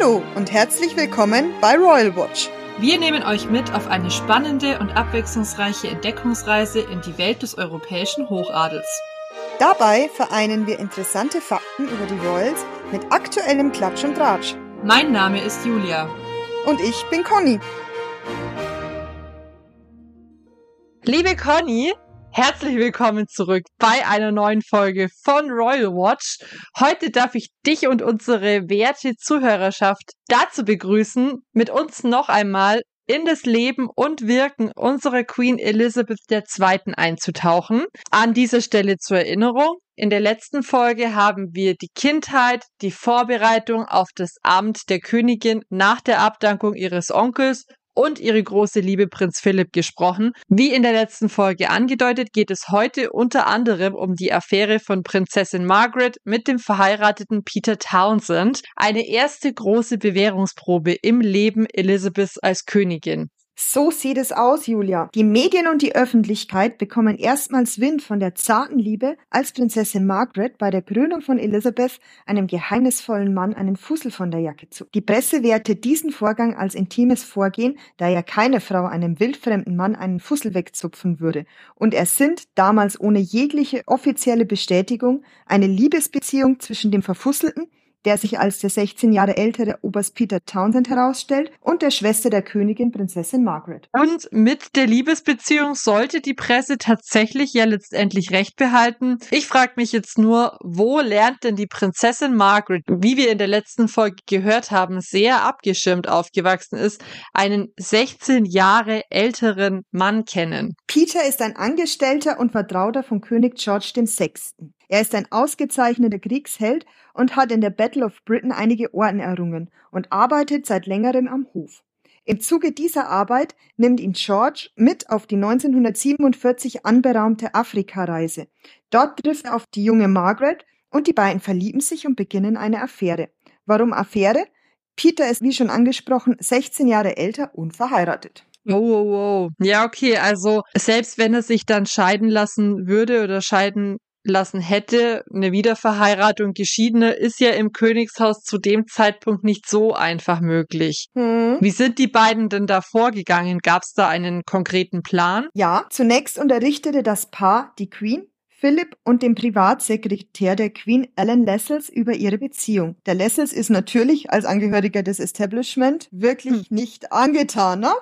Hallo und herzlich willkommen bei Royal Watch. Wir nehmen euch mit auf eine spannende und abwechslungsreiche Entdeckungsreise in die Welt des europäischen Hochadels. Dabei vereinen wir interessante Fakten über die Royals mit aktuellem Klatsch und Tratsch. Mein Name ist Julia. Und ich bin Conny. Liebe Conny, herzlich willkommen zurück bei einer neuen Folge von Royal Watch. Heute darf ich dich und unsere werte Zuhörerschaft dazu begrüßen, mit uns noch einmal in das Leben und Wirken unserer Queen Elizabeth II. einzutauchen. An dieser Stelle zur Erinnerung. In der letzten Folge haben wir die Kindheit, die Vorbereitung auf das Amt der Königin nach der Abdankung ihres Onkels und ihre große Liebe Prinz Philipp gesprochen. Wie in der letzten Folge angedeutet, geht es heute unter anderem um die Affäre von Prinzessin Margaret mit dem verheirateten Peter Townsend, eine erste große Bewährungsprobe im Leben Elizabeths als Königin. So sieht es aus, Julia. Die Medien und die Öffentlichkeit bekommen erstmals Wind von der zarten Liebe, als Prinzessin Margaret bei der Krönung von Elizabeth einem geheimnisvollen Mann einen Fussel von der Jacke zog. Die Presse wertet diesen Vorgang als intimes Vorgehen, da ja keine Frau einem wildfremden Mann einen Fussel wegzupfen würde. Und er sind, damals ohne jegliche offizielle Bestätigung, eine Liebesbeziehung zwischen dem Verfusselten, der sich als der 16 Jahre ältere Oberst Peter Townsend herausstellt, und der Schwester der Königin Prinzessin Margaret. Und mit der Liebesbeziehung sollte die Presse tatsächlich ja letztendlich recht behalten. Ich frage mich jetzt nur, wo lernt denn die Prinzessin Margaret, wie wir in der letzten Folge gehört haben, sehr abgeschirmt aufgewachsen ist, einen 16 Jahre älteren Mann kennen? Peter ist ein Angestellter und Vertrauter von König George VI. Er ist ein ausgezeichneter Kriegsheld und hat in der Battle of Britain einige Orden errungen und arbeitet seit längerem am Hof. Im Zuge dieser Arbeit nimmt ihn George mit auf die 1947 anberaumte Afrikareise. Dort trifft er auf die junge Margaret und die beiden verlieben sich und beginnen eine Affäre. Warum Affäre? Peter ist, wie schon angesprochen, 16 Jahre älter und verheiratet. Oh, oh, oh. Ja, okay. Also selbst wenn er sich dann scheiden lassen würde oder scheiden lassen hätte, eine Wiederverheiratung Geschiedene ist ja im Königshaus zu dem Zeitpunkt nicht so einfach möglich. Hm. Wie sind die beiden denn da vorgegangen? Gab es da einen konkreten Plan? Ja, zunächst unterrichtete das Paar die Queen Philipp und den Privatsekretär der Queen Alan Lessels über ihre Beziehung. Der Lessels ist natürlich als Angehöriger des Establishment wirklich hm. nicht angetan, ne?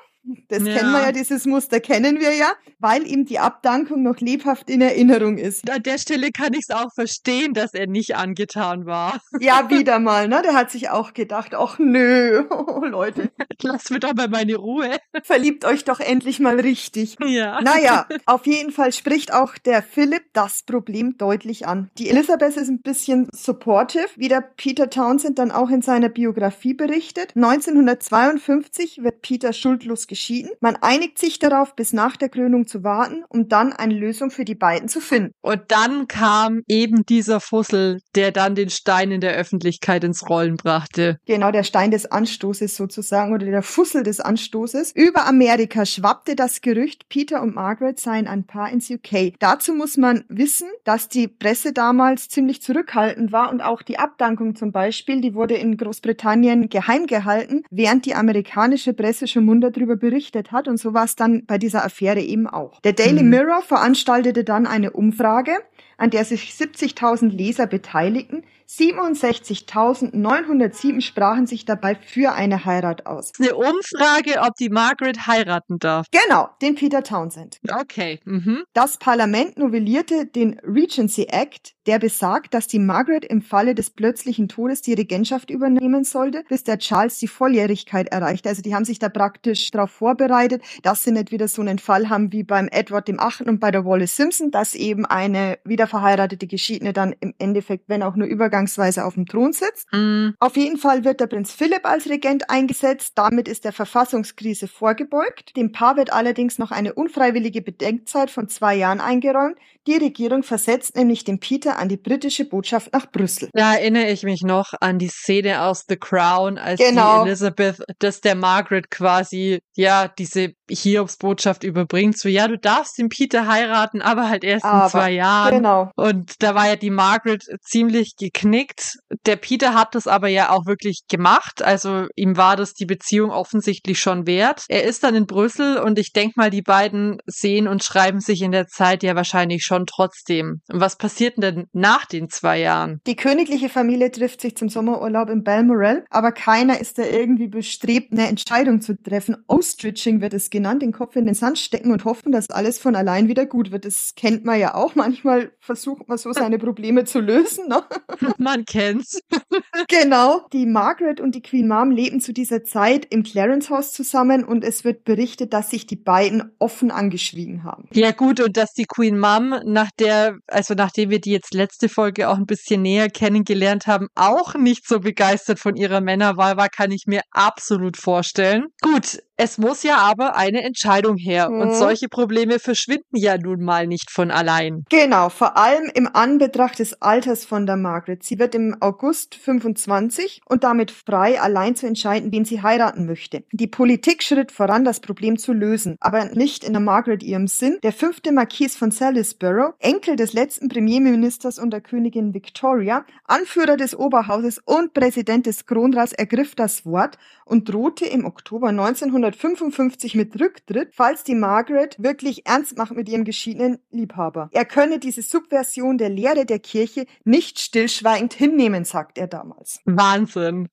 Das ja. kennen wir ja, dieses Muster kennen wir ja, weil ihm die Abdankung noch lebhaft in Erinnerung ist. An der Stelle kann ich es auch verstehen, dass er nicht angetan war. Ja, wieder mal, ne? Der hat sich auch gedacht, ach nö, oh, Leute. Lass mir doch mal meine Ruhe. Verliebt euch doch endlich mal richtig. Ja. Naja, auf jeden Fall spricht auch der Philipp das Problem deutlich an. Die Elisabeth ist ein bisschen supportive, wie der Peter Townsend dann auch in seiner Biografie berichtet. 1952 wird Peter schuldlos geschieden. Man einigt sich darauf, bis nach der Krönung zu warten, um dann eine Lösung für die beiden zu finden. Und dann kam eben dieser Fussel, der dann den Stein in der Öffentlichkeit ins Rollen brachte. Genau, der Stein des Anstoßes sozusagen oder der Fussel des Anstoßes. Über Amerika schwappte das Gerücht, Peter und Margaret seien ein Paar ins UK. Dazu muss man wissen, dass die Presse damals ziemlich zurückhaltend war und auch die Abdankung zum Beispiel, die wurde in Großbritannien geheim gehalten, während die amerikanische Presse schon munter darüber berichtet hat. Und so war es dann bei dieser Affäre eben auch. Der Daily mhm. Mirror veranstaltete dann eine Umfrage, an der sich 70.000 Leser beteiligten. 67.907 sprachen sich dabei für eine Heirat aus. Eine Umfrage, ob die Margaret heiraten darf. Genau, den Peter Townsend. Okay. Mhm. Das Parlament novellierte den Regency Act, der besagt, dass die Margaret im Falle des plötzlichen Todes die Regentschaft übernehmen sollte, bis der Charles die Volljährigkeit erreichte. Also die haben sich da praktisch darauf vorbereitet, dass sie nicht wieder so einen Fall haben wie beim Edward dem Achten und bei der Wallace Simpson, dass eben eine wieder verheiratete Geschiedene dann im Endeffekt, wenn auch nur übergangsweise auf dem Thron sitzt. Mm. Auf jeden Fall wird der Prinz Philipp als Regent eingesetzt. Damit ist der Verfassungskrise vorgebeugt. Dem Paar wird allerdings noch eine unfreiwillige Bedenkzeit von zwei Jahren eingeräumt. Die Regierung versetzt nämlich den Peter an die britische Botschaft nach Brüssel. Da erinnere ich mich noch an die Szene aus The Crown, als genau. die Elizabeth das der Margaret quasi, ja, diese Hiobs Botschaft überbringt. So, ja, du darfst den Peter heiraten, aber halt erst aber, in zwei Jahren. Genau. Und da war ja die Margaret ziemlich geknickt. Der Peter hat das aber ja auch wirklich gemacht. Also ihm war das die Beziehung offensichtlich schon wert. Er ist dann in Brüssel und ich denke mal, die beiden sehen und schreiben sich in der Zeit ja wahrscheinlich schon trotzdem. Und was passiert denn nach den zwei Jahren? Die königliche Familie trifft sich zum Sommerurlaub in Balmoral, aber keiner ist da irgendwie bestrebt, eine Entscheidung zu treffen. Ostrich wird es genannt, den Kopf in den Sand stecken und hoffen, dass alles von allein wieder gut wird. Das kennt man ja auch. Manchmal versucht man so seine Probleme zu lösen. Ne? Man kennt's. genau. Die Margaret und die Queen Mom leben zu dieser Zeit im Clarence Haus zusammen und es wird berichtet, dass sich die beiden offen angeschwiegen haben. Ja gut, und dass die Queen Mom, nach der, also nachdem wir die jetzt letzte Folge auch ein bisschen näher kennengelernt haben, auch nicht so begeistert von ihrer Männerwahl war, kann ich mir absolut vorstellen. Gut, es muss ja aber eine Entscheidung her. Mhm. Und solche Probleme verschwinden ja nun mal nicht von allein. Genau, vor allem im Anbetracht des Alters von der Margaret. Sie wird im August 25 und damit frei, allein zu entscheiden, wen sie heiraten möchte. Die Politik schritt voran, das Problem zu lösen, aber nicht in der Margaret ihrem Sinn. Der fünfte Marquis von Salisbury, Enkel des letzten Premierministers und der Königin Victoria, Anführer des Oberhauses und Präsident des Kronrats, ergriff das Wort und drohte im Oktober 1900 1955 mit Rücktritt, falls die Margaret wirklich ernst macht mit ihrem geschiedenen Liebhaber. Er könne diese Subversion der Lehre der Kirche nicht stillschweigend hinnehmen, sagt er damals. Wahnsinn.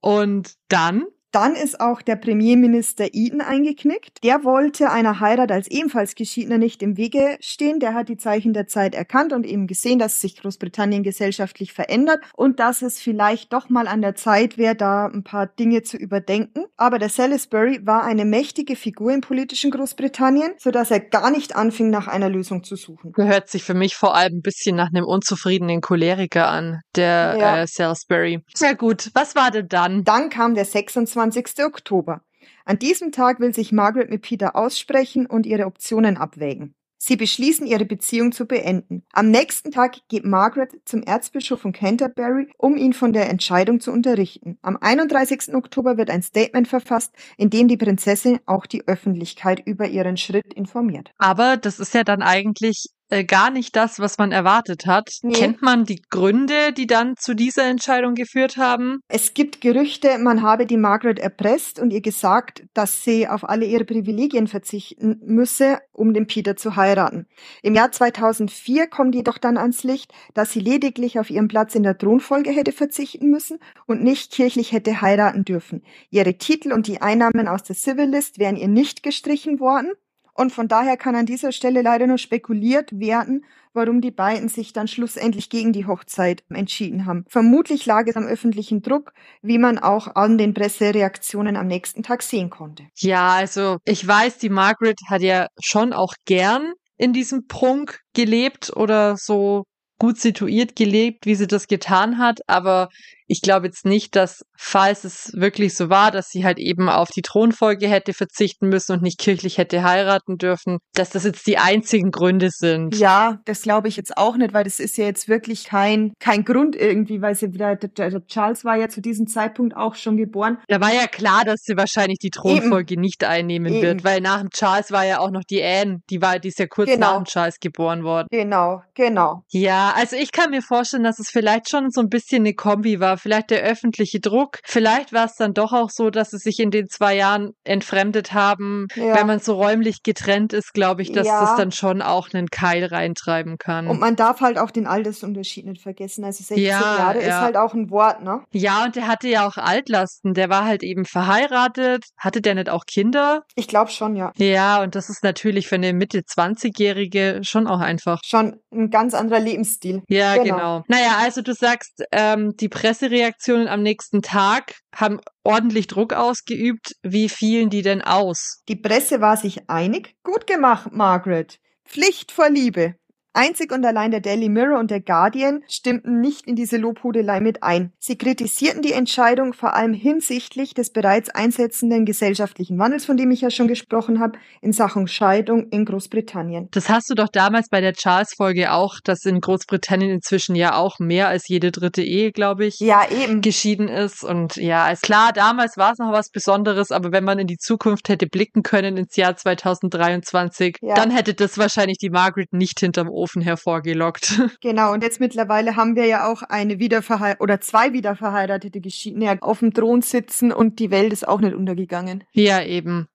Und dann dann ist auch der Premierminister Eden eingeknickt. Der wollte einer Heirat als ebenfalls Geschiedener nicht im Wege stehen. Der hat die Zeichen der Zeit erkannt und eben gesehen, dass sich Großbritannien gesellschaftlich verändert und dass es vielleicht doch mal an der Zeit wäre, da ein paar Dinge zu überdenken. Aber der Salisbury war eine mächtige Figur im politischen Großbritannien, sodass er gar nicht anfing, nach einer Lösung zu suchen. Gehört sich für mich vor allem ein bisschen nach einem unzufriedenen Choleriker an, der ja. äh, Salisbury. Sehr gut. Was war denn dann? Dann kam der 26 27. Oktober. An diesem Tag will sich Margaret mit Peter aussprechen und ihre Optionen abwägen. Sie beschließen, ihre Beziehung zu beenden. Am nächsten Tag geht Margaret zum Erzbischof von Canterbury, um ihn von der Entscheidung zu unterrichten. Am 31. Oktober wird ein Statement verfasst, in dem die Prinzessin auch die Öffentlichkeit über ihren Schritt informiert. Aber das ist ja dann eigentlich äh, gar nicht das, was man erwartet hat. Nee. Kennt man die Gründe, die dann zu dieser Entscheidung geführt haben? Es gibt Gerüchte, man habe die Margaret erpresst und ihr gesagt, dass sie auf alle ihre Privilegien verzichten müsse, um den Peter zu heiraten. Im Jahr 2004 kommt jedoch dann ans Licht, dass sie lediglich auf ihren Platz in der Thronfolge hätte verzichten müssen und nicht kirchlich hätte heiraten dürfen. Ihre Titel und die Einnahmen aus der Civil List wären ihr nicht gestrichen worden. Und von daher kann an dieser Stelle leider nur spekuliert werden, warum die beiden sich dann schlussendlich gegen die Hochzeit entschieden haben. Vermutlich lag es am öffentlichen Druck, wie man auch an den Pressereaktionen am nächsten Tag sehen konnte. Ja, also ich weiß, die Margaret hat ja schon auch gern in diesem Prunk gelebt oder so gut situiert gelebt, wie sie das getan hat, aber ich glaube jetzt nicht, dass, falls es wirklich so war, dass sie halt eben auf die Thronfolge hätte verzichten müssen und nicht kirchlich hätte heiraten dürfen, dass das jetzt die einzigen Gründe sind. Ja, das glaube ich jetzt auch nicht, weil das ist ja jetzt wirklich kein, kein Grund irgendwie, weil sie, der, der, der Charles war ja zu diesem Zeitpunkt auch schon geboren. Da war ja klar, dass sie wahrscheinlich die Thronfolge Eben. nicht einnehmen Eben. wird, weil nach dem Charles war ja auch noch die Anne, die war, die ist ja kurz genau. nach dem Charles geboren worden. Genau, genau. Ja, also ich kann mir vorstellen, dass es vielleicht schon so ein bisschen eine Kombi war vielleicht der öffentliche Druck. Vielleicht war es dann doch auch so, dass sie sich in den zwei Jahren entfremdet haben. Ja. Wenn man so räumlich getrennt ist, glaube ich, dass ja. das dann schon auch einen Keil reintreiben kann. Und man darf halt auch den Altersunterschied nicht vergessen. Also 16 ja, Jahre ist halt auch ein Wort, ne? Ja, und der hatte ja auch Altlasten. Der war halt eben verheiratet. Hatte der nicht auch Kinder? Ich glaube schon, ja. Ja, und das ist natürlich für eine Mitte 20-Jährige schon auch einfach. Schon ein ganz anderer Lebensstil. Ja, genau. genau. Naja, also du sagst, ähm, die Presse Pressereaktionen am nächsten Tag haben ordentlich Druck ausgeübt. Wie fielen die denn aus? Die Presse war sich einig. Gut gemacht, Margaret. Pflicht vor Liebe. Einzig und allein der Daily Mirror und der Guardian stimmten nicht in diese Lobhudelei mit ein. Sie kritisierten die Entscheidung vor allem hinsichtlich des bereits einsetzenden gesellschaftlichen Wandels, von dem ich ja schon gesprochen habe, in Sachen Scheidung in Großbritannien. Das hast du doch damals bei der Charles-Folge auch, dass in Großbritannien inzwischen ja auch mehr als jede dritte Ehe, glaube ich, ja, eben. geschieden ist. Und ja, ist klar, damals war es noch was Besonderes, aber wenn man in die Zukunft hätte blicken können ins Jahr 2023, ja. dann hätte das wahrscheinlich die Margaret nicht hinterm Ohr Ofen hervorgelockt. Genau, und jetzt mittlerweile haben wir ja auch eine wiederverheiratete oder zwei wiederverheiratete Geschiedene auf dem Thron sitzen und die Welt ist auch nicht untergegangen. Ja, eben.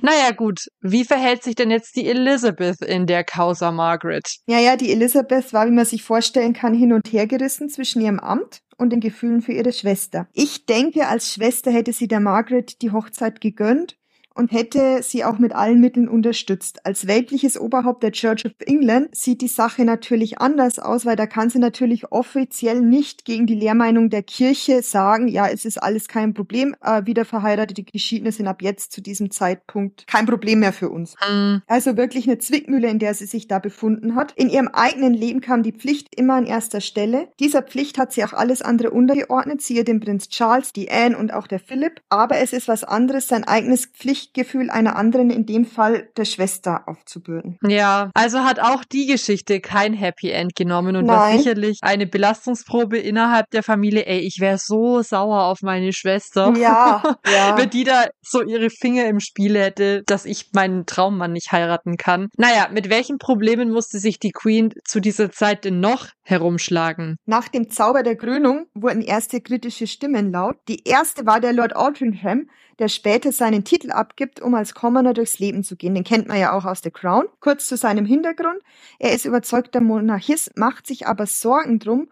Naja, gut. Wie verhält sich denn jetzt die Elizabeth in der Causa Margaret? Ja, ja, die Elizabeth war, wie man sich vorstellen kann, hin und her gerissen zwischen ihrem Amt und den Gefühlen für ihre Schwester. Ich denke, als Schwester hätte sie der Margaret die Hochzeit gegönnt und hätte sie auch mit allen Mitteln unterstützt. Als weltliches Oberhaupt der Church of England sieht die Sache natürlich anders aus, weil da kann sie natürlich offiziell nicht gegen die Lehrmeinung der Kirche sagen, ja, es ist alles kein Problem, äh, wieder verheiratete Geschiedene sind ab jetzt zu diesem Zeitpunkt kein Problem mehr für uns. Mhm. Also wirklich eine Zwickmühle, in der sie sich da befunden hat. In ihrem eigenen Leben kam die Pflicht immer an erster Stelle. Dieser Pflicht hat sie auch alles andere untergeordnet, siehe den Prinz Charles, die Anne und auch der Philipp. Aber es ist was anderes, sein eigenes Pflicht Pflichtgefühl einer anderen, in dem Fall der Schwester, aufzubürden. Ja, also hat auch die Geschichte kein Happy End genommen und war Nein. sicherlich eine Belastungsprobe innerhalb der Familie. Ey, ich wäre so sauer auf meine Schwester. Ja, ja. Wenn die da so ihre Finger im Spiel hätte, dass ich meinen Traummann nicht heiraten kann. Naja, mit welchen Problemen musste sich die Queen zu dieser Zeit denn noch herumschlagen? Nach dem Zauber der Krönung wurden erste kritische Stimmen laut. Die erste war der Lord Aldringham, der später seinen Titel abgibt, um als Commoner durchs Leben zu gehen. Den kennt man ja auch aus The Crown. Kurz zu seinem Hintergrund. Er ist überzeugter Monarchist, macht sich aber Sorgen drum,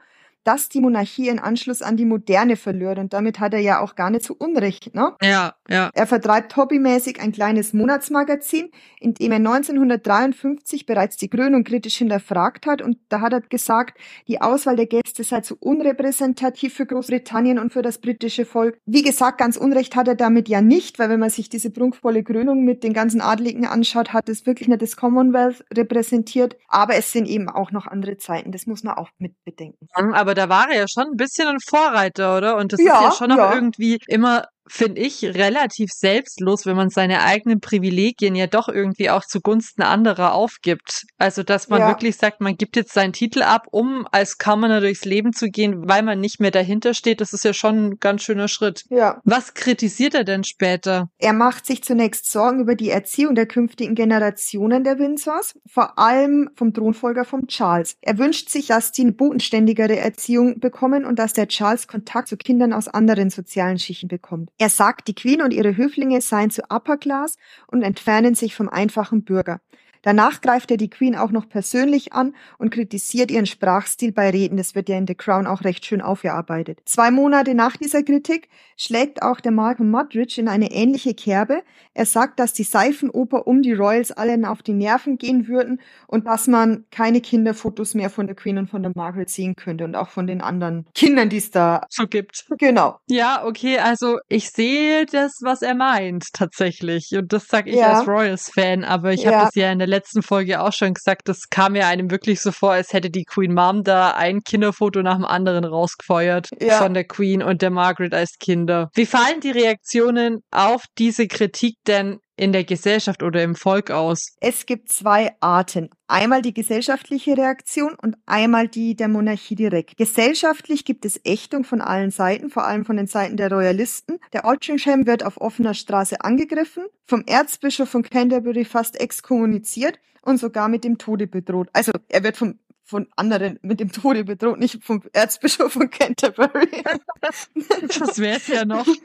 dass die Monarchie ihren Anschluss an die Moderne verliert. Und damit hat er ja auch gar nicht so Unrecht, ne? Ja, ja. Er vertreibt hobbymäßig ein kleines Monatsmagazin, in dem er 1953 bereits die Krönung kritisch hinterfragt hat. Und da hat er gesagt, die Auswahl der Gäste sei zu unrepräsentativ für Großbritannien und für das britische Volk. Wie gesagt, ganz Unrecht hat er damit ja nicht, weil wenn man sich diese prunkvolle Krönung mit den ganzen Adligen anschaut, hat es wirklich nicht das Commonwealth repräsentiert. Aber es sind eben auch noch andere Zeiten. Das muss man auch mit bedenken. Aber da war er ja schon ein bisschen ein Vorreiter, oder? Und das Ja, ist ja schon auch ja. irgendwie immer finde ich, relativ selbstlos, wenn man seine eigenen Privilegien ja doch irgendwie auch zugunsten anderer aufgibt. Also, dass man Ja. wirklich sagt, man gibt jetzt seinen Titel ab, um als Commoner durchs Leben zu gehen, weil man nicht mehr dahinter steht. Das ist ja schon ein ganz schöner Schritt. Ja. Was kritisiert er denn später? Er macht sich zunächst Sorgen über die Erziehung der künftigen Generationen der Windsors, vor allem vom Thronfolger vom Charles. Er wünscht sich, dass die eine bodenständigere Erziehung bekommen und dass der Charles Kontakt zu Kindern aus anderen sozialen Schichten bekommt. Er sagt, die Queen und ihre Höflinge seien zu Upper Class und entfernen sich vom einfachen Bürger. Danach greift er die Queen auch noch persönlich an und kritisiert ihren Sprachstil bei Reden. Das wird ja in The Crown auch recht schön aufgearbeitet. Zwei Monate nach dieser Kritik schlägt auch der Malcolm Mudridge in eine ähnliche Kerbe. Er sagt, dass die Seifenoper um die Royals allen auf die Nerven gehen würden und dass man keine Kinderfotos mehr von der Queen und von der Margaret sehen könnte und auch von den anderen Kindern, die es da So gibt. genau. Ja, okay, also ich sehe das, was er meint, tatsächlich. Und das sage ich Ja. als Royals-Fan, aber ich Ja. habe das ja in der letzten Folge auch schon gesagt, das kam mir einem wirklich so vor, als hätte die Queen Mom da ein Kinderfoto nach dem anderen rausgefeuert Ja. von der Queen und der Margaret als Kinder. Wie fallen die Reaktionen auf diese Kritik denn in der Gesellschaft oder im Volk aus? Es gibt zwei Arten. Einmal die gesellschaftliche Reaktion und einmal die der Monarchie direkt. Gesellschaftlich gibt es Ächtung von allen Seiten, vor allem von den Seiten der Royalisten. Der Altrincham wird auf offener Straße angegriffen, vom Erzbischof von Canterbury fast exkommuniziert und sogar mit dem Tode bedroht. Also er wird vom von anderen mit dem Tode bedroht, nicht vom Erzbischof von Canterbury. Das wäre es ja noch.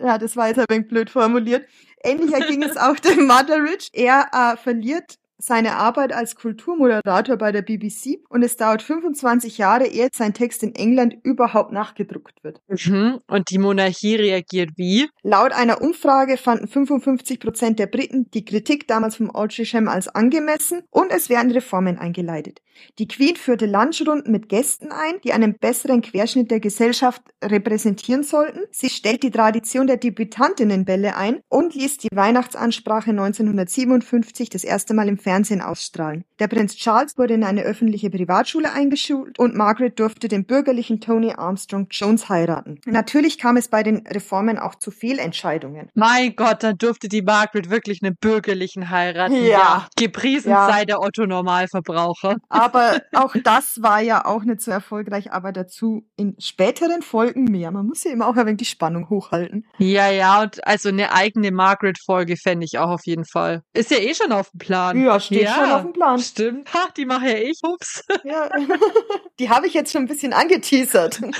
Ja, das war jetzt ein wenig blöd formuliert. Ähnlicher ging es auch dem Mutteridge. Er äh, verliert seine Arbeit als Kulturmoderator bei der BBC und es dauert 25 Jahre, ehe sein Text in England überhaupt nachgedruckt wird. Mhm. Und die Monarchie reagiert wie? Laut einer Umfrage fanden 55 Prozent der Briten die Kritik damals vom Altrincham als angemessen und es werden Reformen eingeleitet. Die Queen führte Lunchrunden mit Gästen ein, die einen besseren Querschnitt der Gesellschaft repräsentieren sollten. Sie stellt die Tradition der Debütantinnenbälle ein und ließ die Weihnachtsansprache 1957 das erste Mal im Fernsehen ausstrahlen. Der Prinz Charles wurde in eine öffentliche Privatschule eingeschult und Margaret durfte den bürgerlichen Tony Armstrong Jones heiraten. Natürlich kam es bei den Reformen auch zu Fehlentscheidungen. Mein Gott, dann durfte die Margaret wirklich einen bürgerlichen heiraten. Ja. Gepriesen Ja. sei der Otto Normalverbraucher. aber auch das war ja auch nicht so erfolgreich, aber dazu in späteren Folgen mehr. Man muss ja immer auch ein wenig die Spannung hochhalten. Ja, ja, und also eine eigene Margaret-Folge fände ich auch auf jeden Fall. Ist ja eh schon auf dem Plan. Ja, steht Ja, schon auf dem Plan. Stimmt. Ha, die mache ja ich. Ups. Ja. Die habe ich jetzt schon ein bisschen angeteasert.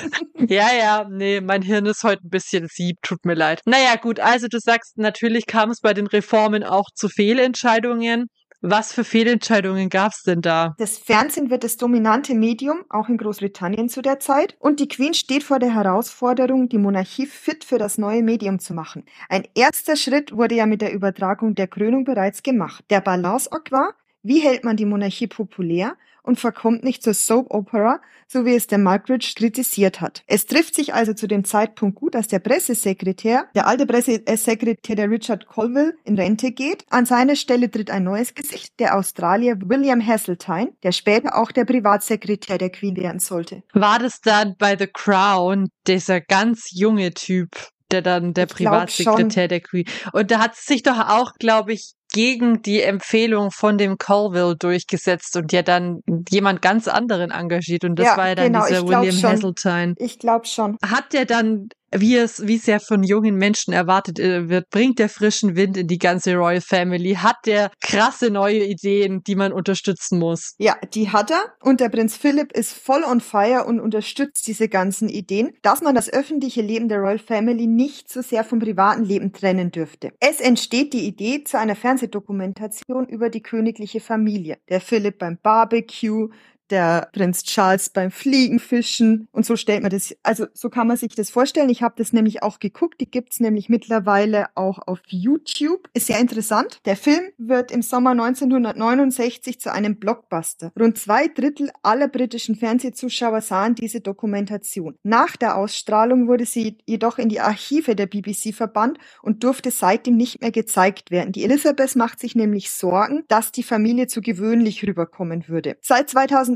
Ja, ja, nee, mein Hirn ist heute ein bisschen sieb, tut mir leid. Naja, gut, also du sagst, natürlich kam es bei den Reformen auch zu Fehlentscheidungen. Was für Fehlentscheidungen gab's denn da? Das Fernsehen wird das dominante Medium, auch in Großbritannien zu der Zeit, und die Queen steht vor der Herausforderung, die Monarchie fit für das neue Medium zu machen. Ein erster Schritt wurde ja mit der Übertragung der Krönung bereits gemacht. Der Balanceakt war, wie hält man die Monarchie populär und verkommt nicht zur Soap Opera, so wie es der Margaret kritisiert hat. Es trifft sich also zu dem Zeitpunkt gut, dass der Pressesekretär, der alte Pressesekretär der Richard Colville, in Rente geht. An seine Stelle tritt ein neues Gesicht, der Australier William Hasseltine, der später auch der Privatsekretär der Queen werden sollte. War das dann bei The Crown dieser ganz junge Typ, der dann der Ich Privatsekretär der Queen? Und da hat es sich doch auch, glaube ich, gegen die Empfehlung von dem Colville durchgesetzt und ja dann jemand ganz anderen engagiert und das Ja, war ja dann genau, dieser William schon. Hasseltine. Ich glaube schon. Hat der dann, wie es, wie es ja von jungen Menschen erwartet äh, wird, bringt der frischen Wind in die ganze Royal Family? Hat der krasse neue Ideen, die man unterstützen muss? Ja, die hat er und der Prinz Philipp ist voll on fire und unterstützt diese ganzen Ideen, dass man das öffentliche Leben der Royal Family nicht so sehr vom privaten Leben trennen dürfte. Es entsteht die Idee zu einer Fernsehdokumentation über die königliche Familie. Der Philipp beim Barbecue, der Prinz Charles beim Fliegenfischen und so stellt man das, also so kann man sich das vorstellen. Ich habe das nämlich auch geguckt, die gibt's nämlich mittlerweile auch auf YouTube. Ist sehr interessant. Der Film wird im Sommer 1969 zu einem Blockbuster. Rund zwei Drittel aller britischen Fernsehzuschauer sahen diese Dokumentation. Nach der Ausstrahlung wurde sie jedoch in die Archive der BBC verbannt und durfte seitdem nicht mehr gezeigt werden. Die Elizabeth macht sich nämlich Sorgen, dass die Familie zu gewöhnlich rüberkommen würde. Seit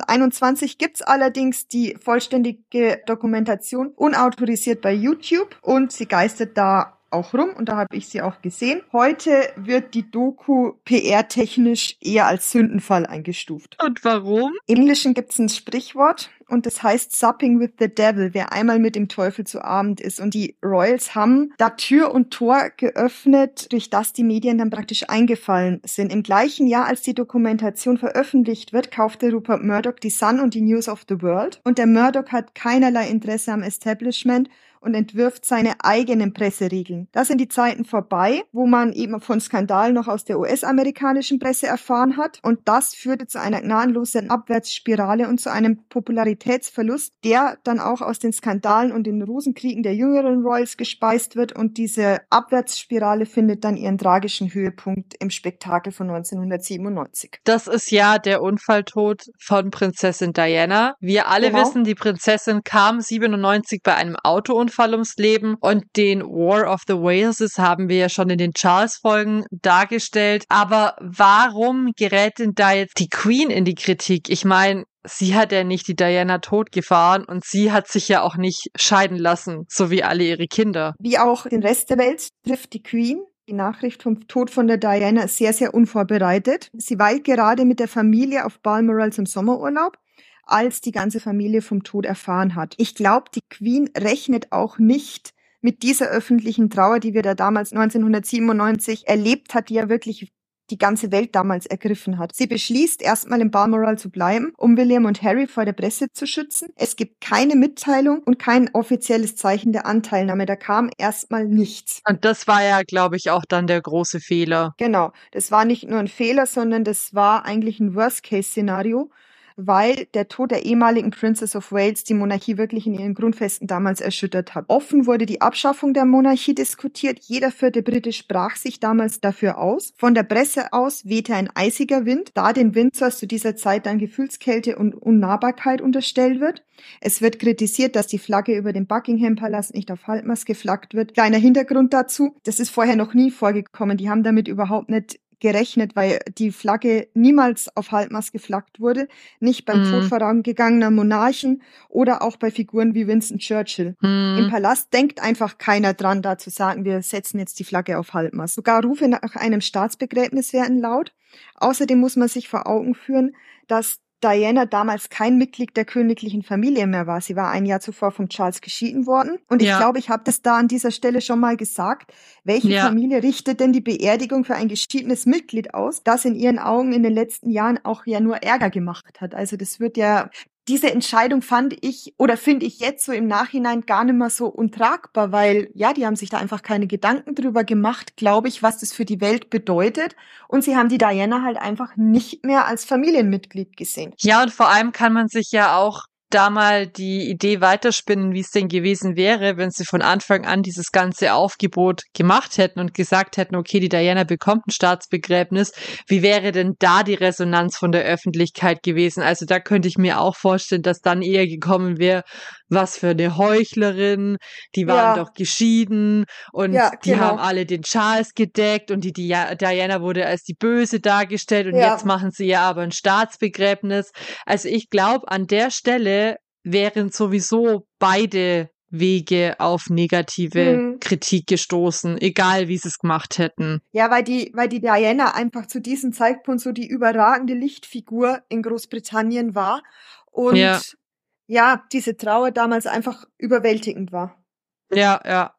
2021 gibt's allerdings die vollständige Dokumentation unautorisiert bei YouTube und sie geistert da auch rum und da habe ich sie auch gesehen. Heute wird die Doku PR-technisch eher als Sündenfall eingestuft. Und warum? Im Englischen gibt's ein Sprichwort und das heißt Supping with the Devil, wer einmal mit dem Teufel zu Abend ist. Und die Royals haben da Tür und Tor geöffnet, durch das die Medien dann praktisch eingefallen sind. Im gleichen Jahr, als die Dokumentation veröffentlicht wird, kaufte Rupert Murdoch die Sun und die News of the World. Und der Murdoch hat keinerlei Interesse am Establishment und entwirft seine eigenen Presseregeln. Das sind die Zeiten vorbei, wo man eben von Skandalen noch aus der US-amerikanischen Presse erfahren hat. Und das führte zu einer gnadenlosen Abwärtsspirale und zu einem Popularitätsverlust, der dann auch aus den Skandalen und den Rosenkriegen der jüngeren Royals gespeist wird. Und diese Abwärtsspirale findet dann ihren tragischen Höhepunkt im Spektakel von 1997. Das ist ja der Unfalltod von Prinzessin Diana. Wir alle Genau. wissen, die Prinzessin kam 97 bei einem Autounfall ums Leben und den War of the Waleses haben wir ja schon in den Charles-Folgen dargestellt. Aber warum gerät denn da jetzt die Queen in die Kritik? Ich meine, sie hat ja nicht die Diana totgefahren und sie hat sich ja auch nicht scheiden lassen, so wie alle ihre Kinder. Wie auch den Rest der Welt trifft die Queen die Nachricht vom Tod von der Diana sehr, sehr unvorbereitet. Sie war gerade mit der Familie auf Balmoral zum Sommerurlaub als die ganze Familie vom Tod erfahren hat. Ich glaube, die Queen rechnet auch nicht mit dieser öffentlichen Trauer, die wir da damals 1997 erlebt hat, die ja wirklich die ganze Welt damals ergriffen hat. Sie beschließt, erstmal in Balmoral zu bleiben, um William und Harry vor der Presse zu schützen. Es gibt keine Mitteilung und kein offizielles Zeichen der Anteilnahme. Da kam erstmal nichts. Und das war ja, glaube ich, auch dann der große Fehler. Genau. Das war nicht nur ein Fehler, sondern das war eigentlich ein Worst-Case-Szenario, weil der Tod der ehemaligen Princess of Wales die Monarchie wirklich in ihren Grundfesten damals erschüttert hat. Offen wurde die Abschaffung der Monarchie diskutiert. Jeder vierte Brite sprach sich damals dafür aus. Von der Presse aus wehte ein eisiger Wind, da den Windsors zu dieser Zeit dann Gefühlskälte und Unnahbarkeit unterstellt wird. Es wird kritisiert, dass die Flagge über dem Buckingham Palast nicht auf Halbmast geflaggt wird. Kleiner Hintergrund dazu. Das ist vorher noch nie vorgekommen. Die haben damit überhaupt nicht gerechnet, weil die Flagge niemals auf Halbmast geflaggt wurde, nicht beim Mhm. Tod vorangegangener Monarchen oder auch bei Figuren wie Winston Churchill. Im Hm. Palast denkt einfach keiner dran, da zu sagen, wir setzen jetzt die Flagge auf Halbmast. Sogar Rufe nach einem Staatsbegräbnis werden laut. Außerdem muss man sich vor Augen führen, dass Diana damals kein Mitglied der königlichen Familie mehr war. Sie war ein Jahr zuvor von Charles geschieden worden. Und ich Ja. glaube, ich habe das da an dieser Stelle schon mal gesagt. Welche Ja. Familie richtet denn die Beerdigung für ein geschiedenes Mitglied aus, das in ihren Augen in den letzten Jahren auch ja nur Ärger gemacht hat? Also das wird ja diese Entscheidung fand ich oder finde ich jetzt so im Nachhinein gar nicht mehr so untragbar, weil ja, die haben sich da einfach keine Gedanken drüber gemacht, glaube ich, was das für die Welt bedeutet. Und sie haben die Diana halt einfach nicht mehr als Familienmitglied gesehen. Ja, und vor allem kann man sich ja auch da mal die Idee weiterspinnen, wie es denn gewesen wäre, wenn sie von Anfang an dieses ganze Aufgebot gemacht hätten und gesagt hätten, okay, die Diana bekommt ein Staatsbegräbnis. Wie wäre denn da die Resonanz von der Öffentlichkeit gewesen? Also da könnte ich mir auch vorstellen, dass dann eher gekommen wäre, was für eine Heuchlerin, die waren Ja. doch geschieden und Ja, die genau. haben alle den Charles gedeckt und die, die Diana wurde als die Böse dargestellt und Ja. jetzt machen sie ja aber ein Staatsbegräbnis. Also ich glaube, an der Stelle wären sowieso beide Wege auf negative Mhm. Kritik gestoßen, egal wie sie es gemacht hätten. Ja, weil die, weil die Diana einfach zu diesem Zeitpunkt so die überragende Lichtfigur in Großbritannien war und Ja. ja, diese Trauer damals einfach überwältigend war. Ja, ja.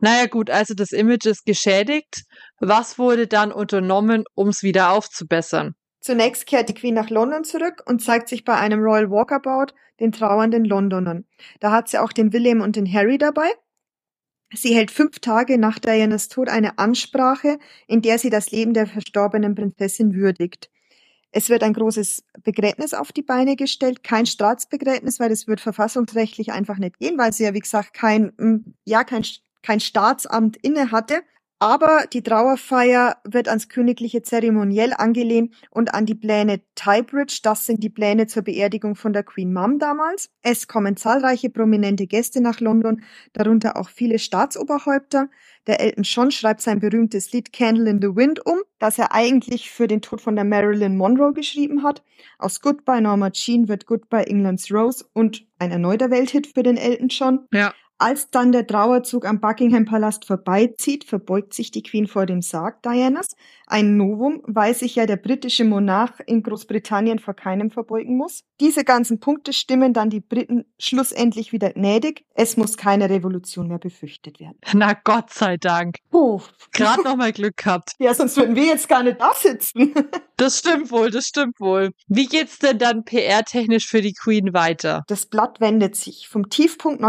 Naja gut, also das Image ist geschädigt. Was wurde dann unternommen, um es wieder aufzubessern? Zunächst kehrt die Queen nach London zurück und zeigt sich bei einem Royal Walkabout den trauernden Londonern. Da hat sie auch den William und den Harry dabei. Sie hält fünf Tage nach Dianas Tod eine Ansprache, in der sie das Leben der verstorbenen Prinzessin würdigt. Es wird ein großes Begräbnis auf die Beine gestellt, kein Staatsbegräbnis, weil das wird verfassungsrechtlich einfach nicht gehen, weil sie ja, wie gesagt, kein, mm, ja, kein, kein Staatsamt inne hatte. Aber die Trauerfeier wird ans königliche Zeremoniell angelehnt und an die Pläne Tybridge. Das sind die Pläne zur Beerdigung von der Queen Mum damals. Es kommen zahlreiche prominente Gäste nach London, darunter auch viele Staatsoberhäupter. Der Elton John schreibt sein berühmtes Lied Candle in the Wind um, das er eigentlich für den Tod von der Marilyn Monroe geschrieben hat. Aus Goodbye Norma Jean wird Goodbye England's Rose und ein erneuter Welthit für den Elton John. Ja. Als dann der Trauerzug am Buckingham Palast vorbeizieht, verbeugt sich die Queen vor dem Sarg Dianas. Ein Novum, weil sich ja der britische Monarch in Großbritannien vor keinem verbeugen muss. Diese ganzen Punkte stimmen dann die Briten schlussendlich wieder gnädig. Es muss keine Revolution mehr befürchtet werden. Na Gott sei Dank. Oh, Gerade noch mal Glück gehabt. ja, sonst würden wir jetzt gar nicht da sitzen. Das stimmt wohl, das stimmt wohl. Wie geht's denn dann PR-technisch für die Queen weiter? Das Blatt wendet sich. Vom Tiefpunkt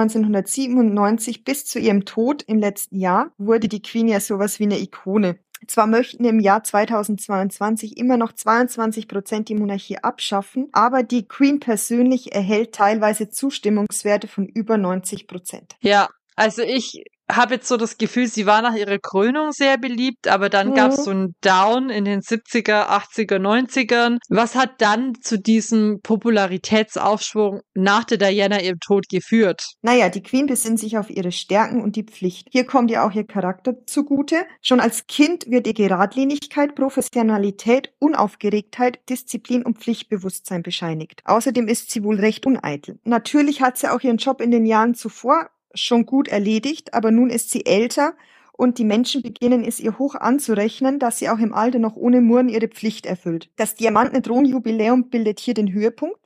1997 bis zu ihrem Tod im letzten Jahr wurde die Queen ja sowas wie eine Ikone. Zwar möchten im Jahr 2022 immer noch 22 Prozent die Monarchie abschaffen, aber die Queen persönlich erhält teilweise Zustimmungswerte von über 90 Prozent. Ja, also ich habe jetzt so das Gefühl, sie war nach ihrer Krönung sehr beliebt, aber dann Mhm. gab's so einen Down in den 70er, 80er, 90ern. Was hat dann zu diesem Popularitätsaufschwung nach der Diana ihrem Tod geführt? Naja, die Queen besinnt sich auf ihre Stärken und die Pflicht. Hier kommt ihr auch ihr Charakter zugute. Schon als Kind wird ihr Geradlinigkeit, Professionalität, Unaufgeregtheit, Disziplin und Pflichtbewusstsein bescheinigt. Außerdem ist sie wohl recht uneitel. Natürlich hat sie auch ihren Job in den Jahren zuvor schon gut erledigt, aber nun ist sie älter und die Menschen beginnen es ihr hoch anzurechnen, dass sie auch im Alter noch ohne Murren ihre Pflicht erfüllt. Das diamantene Thronjubiläum bildet hier den Höhepunkt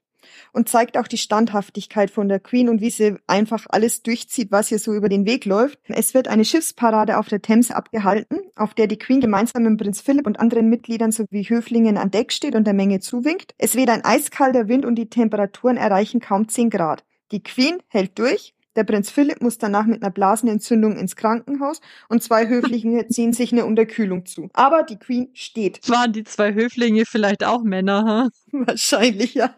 und zeigt auch die Standhaftigkeit von der Queen und wie sie einfach alles durchzieht, was ihr so über den Weg läuft. Es wird eine Schiffsparade auf der Themse abgehalten, auf der die Queen gemeinsam mit Prinz Philipp und anderen Mitgliedern sowie Höflingen an Deck steht und der Menge zuwinkt. Es weht ein eiskalter Wind und die Temperaturen erreichen kaum 10 Grad. Die Queen hält durch. Der Prinz Philipp muss danach mit einer Blasenentzündung ins Krankenhaus und zwei Höflinge ziehen sich eine Unterkühlung zu. Aber die Queen steht. Waren die zwei Höflinge vielleicht auch Männer? Hm? Wahrscheinlich, ja.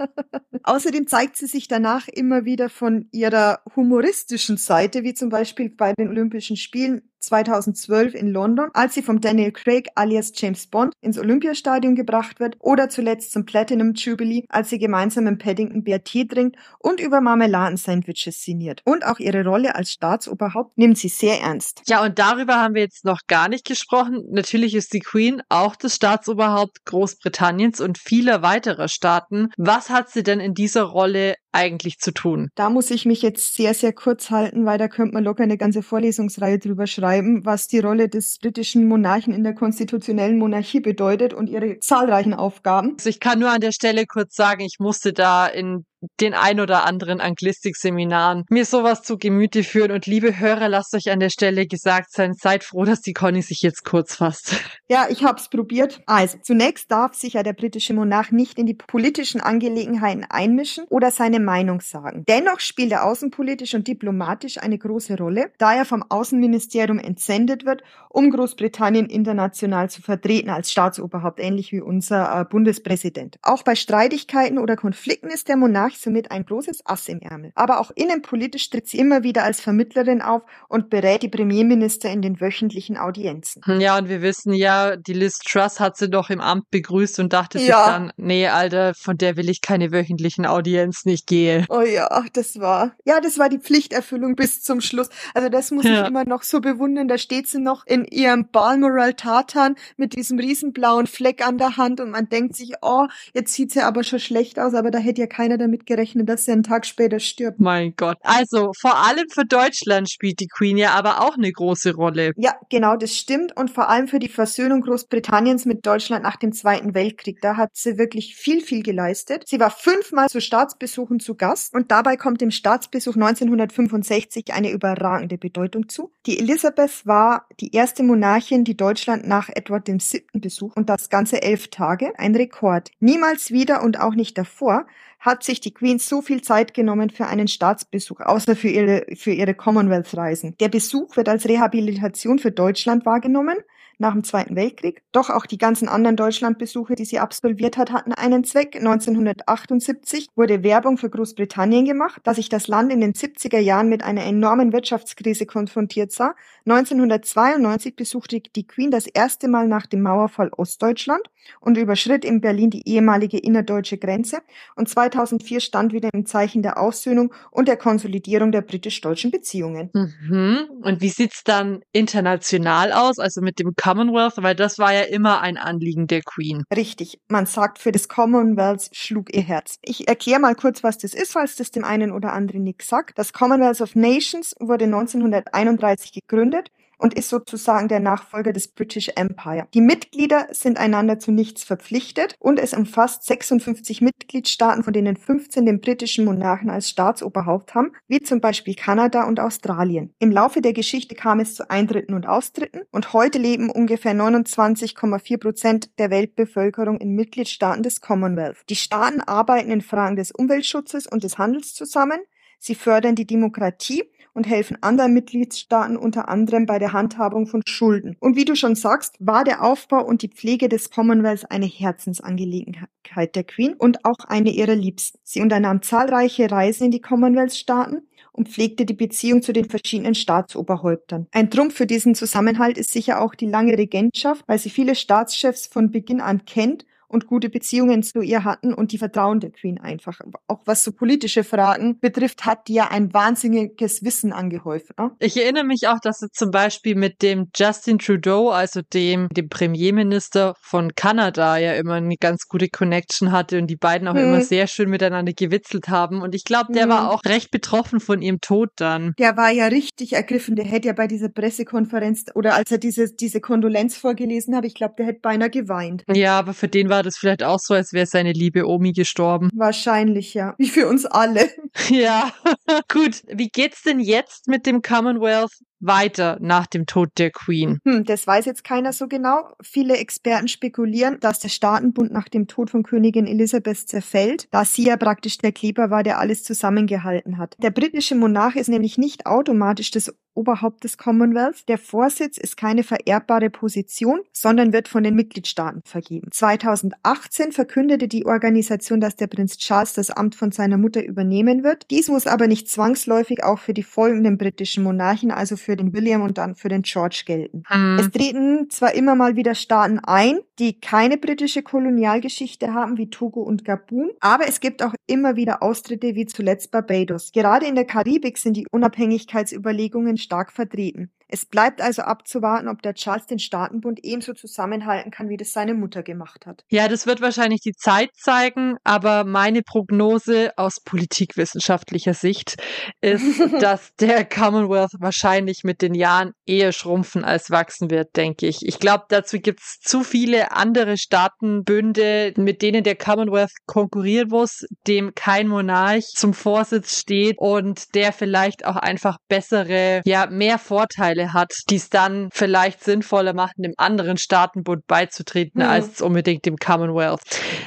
Außerdem zeigt sie sich danach immer wieder von ihrer humoristischen Seite, wie zum Beispiel bei den Olympischen Spielen 2012 in London, als sie vom Daniel Craig alias James Bond ins Olympiastadion gebracht wird oder zuletzt zum Platinum Jubilee, als sie gemeinsam im Paddington BRT trinkt und über Marmeladensandwiches sinniert. Und auch ihre Rolle als Staatsoberhaupt nimmt sie sehr ernst. Ja, und darüber haben wir jetzt noch gar nicht gesprochen. Natürlich ist die Queen auch das Staatsoberhaupt Großbritanniens und vieler weiterer Staaten. Was hat sie denn in dieser Rolle eigentlich zu tun? Da muss ich mich jetzt sehr, sehr kurz halten, weil da könnte man locker eine ganze Vorlesungsreihe drüber schreiben, was die Rolle des britischen Monarchen in der konstitutionellen Monarchie bedeutet und ihre zahlreichen Aufgaben. Also ich kann nur an der Stelle kurz sagen, ich musste da in den ein oder anderen Anglistik-Seminaren mir sowas zu Gemüte führen. Und liebe Hörer, lasst euch an der Stelle gesagt sein, seid froh, dass die Conny sich jetzt kurz fasst. Ja, ich hab's probiert. Also, zunächst darf sich ja der britische Monarch nicht in die politischen Angelegenheiten einmischen oder seine Meinung sagen. Dennoch spielt er außenpolitisch und diplomatisch eine große Rolle, da er vom Außenministerium entsendet wird, um Großbritannien international zu vertreten als Staatsoberhaupt, ähnlich wie unser äh, Bundespräsident. Auch bei Streitigkeiten oder Konflikten ist der Monarch Monarch somit ein großes Ass im Ärmel. Aber auch innenpolitisch tritt sie immer wieder als Vermittlerin auf und berät die Premierminister in den wöchentlichen Audienzen. Ja, und wir wissen ja, die Liz Truss hat sie doch im Amt begrüßt und dachte ja. sich dann, nee, Alter, von der will ich keine wöchentlichen Audienzen, ich gehe. Oh ja, das war, ja, das war die Pflichterfüllung bis zum Schluss. Also das muss ja. ich immer noch so bewundern. Da steht sie noch in ihrem Balmoral Tartan mit diesem riesenblauen Fleck an der Hand und man denkt sich, oh, jetzt sieht sie aber schon schlecht aus, aber da hätte ja keiner damit damit gerechnet, dass er einen Tag später stirbt. Mein Gott. Also vor allem für Deutschland spielt die Queen ja aber auch eine große Rolle. Ja, genau, das stimmt. Und vor allem für die Versöhnung Großbritanniens mit Deutschland nach dem Zweiten Weltkrieg. Da hat sie wirklich viel, viel geleistet. Sie war fünfmal zu Staatsbesuchen zu Gast und dabei kommt dem Staatsbesuch 1965 eine überragende Bedeutung zu. Die Elisabeth war die erste Monarchin, die Deutschland nach Edward VII. besucht und das ganze elf Tage. Ein Rekord. Niemals wieder und auch nicht davor hat sich die Queen so viel Zeit genommen für einen Staatsbesuch, außer für ihre, für ihre Commonwealth-Reisen. Der Besuch wird als Rehabilitation für Deutschland wahrgenommen nach dem Zweiten Weltkrieg. Doch auch die ganzen anderen Deutschlandbesuche, die sie absolviert hat, hatten einen Zweck. 1978 wurde Werbung für Großbritannien gemacht, da sich das Land in den 70er Jahren mit einer enormen Wirtschaftskrise konfrontiert sah. 1992 besuchte die Queen das erste Mal nach dem Mauerfall Ostdeutschland und überschritt in Berlin die ehemalige innerdeutsche Grenze. Und 2004 stand wieder im Zeichen der Aussöhnung und der Konsolidierung der britisch-deutschen Beziehungen. Mhm. Und wie sieht's dann international aus, also mit dem Commonwealth, weil das war ja immer ein Anliegen der Queen. Richtig. Man sagt, für das Commonwealth schlug ihr Herz. Ich erkläre mal kurz, was das ist, falls das dem einen oder anderen nichts sagt. Das Commonwealth of Nations wurde 1931 gegründet und ist sozusagen der Nachfolger des British Empire. Die Mitglieder sind einander zu nichts verpflichtet und es umfasst 56 Mitgliedstaaten, von denen 15 den britischen Monarchen als Staatsoberhaupt haben, wie zum Beispiel Kanada und Australien. Im Laufe der Geschichte kam es zu Eintritten und Austritten und heute leben ungefähr 29,4 Prozent der Weltbevölkerung in Mitgliedstaaten des Commonwealth. Die Staaten arbeiten in Fragen des Umweltschutzes und des Handels zusammen. Sie fördern die Demokratie und helfen anderen Mitgliedstaaten unter anderem bei der Handhabung von Schulden. Und wie du schon sagst, war der Aufbau und die Pflege des Commonwealth eine Herzensangelegenheit der Queen und auch eine ihrer Liebsten. Sie unternahm zahlreiche Reisen in die Commonwealth-Staaten und pflegte die Beziehung zu den verschiedenen Staatsoberhäuptern. Ein Trumpf für diesen Zusammenhalt ist sicher auch die lange Regentschaft, weil sie viele Staatschefs von Beginn an kennt und gute Beziehungen zu ihr hatten und die Vertrauen der Queen einfach. Auch was so politische Fragen betrifft, hat die ja ein wahnsinniges Wissen angehäuft. Ne? Ich erinnere mich auch, dass sie zum Beispiel mit dem Justin Trudeau, also dem, dem Premierminister von Kanada, ja immer eine ganz gute Connection hatte und die beiden auch hm. immer sehr schön miteinander gewitzelt haben. Und ich glaube, der hm. war auch recht betroffen von ihrem Tod dann. Der war ja richtig ergriffen. Der hätte ja bei dieser Pressekonferenz oder als er diese, diese Kondolenz vorgelesen hat, ich glaube, der hätte beinahe geweint. Ja, aber für den war war das vielleicht auch so, als wäre seine liebe Omi gestorben. Wahrscheinlich, ja. Wie für uns alle. Ja. Gut. Wie geht's denn jetzt mit dem Commonwealth weiter nach dem Tod der Queen? Hm, das weiß jetzt keiner so genau. Viele Experten spekulieren, dass der Staatenbund nach dem Tod von Königin Elisabeth zerfällt, da sie ja praktisch der Kleber war, der alles zusammengehalten hat. Der britische Monarch ist nämlich nicht automatisch das Oberhaupt des Commonwealth. Der Vorsitz ist keine vererbbare Position, sondern wird von den Mitgliedstaaten vergeben. 2018 verkündete die Organisation, dass der Prinz Charles das Amt von seiner Mutter übernehmen wird. Dies muss aber nicht zwangsläufig auch für die folgenden britischen Monarchen, also für den William und dann für den George gelten. Mhm. Es treten zwar immer mal wieder Staaten ein, die keine britische Kolonialgeschichte haben, wie Togo und Gabun, aber es gibt auch immer wieder Austritte, wie zuletzt Barbados. Gerade in der Karibik sind die Unabhängigkeitsüberlegungen stark vertreten. Es bleibt also abzuwarten, ob der Charles den Staatenbund ebenso zusammenhalten kann, wie das seine Mutter gemacht hat. Ja, das wird wahrscheinlich die Zeit zeigen, aber meine Prognose aus politikwissenschaftlicher Sicht ist, dass der Commonwealth wahrscheinlich mit den Jahren eher schrumpfen als wachsen wird, denke ich. Ich glaube, dazu gibt es zu viele andere Staatenbünde, mit denen der Commonwealth konkurrieren muss, dem kein Monarch zum Vorsitz steht und der vielleicht auch einfach bessere, ja, mehr Vorteile hat, die es dann vielleicht sinnvoller machen, dem anderen Staatenbund beizutreten, mhm. als unbedingt dem Commonwealth.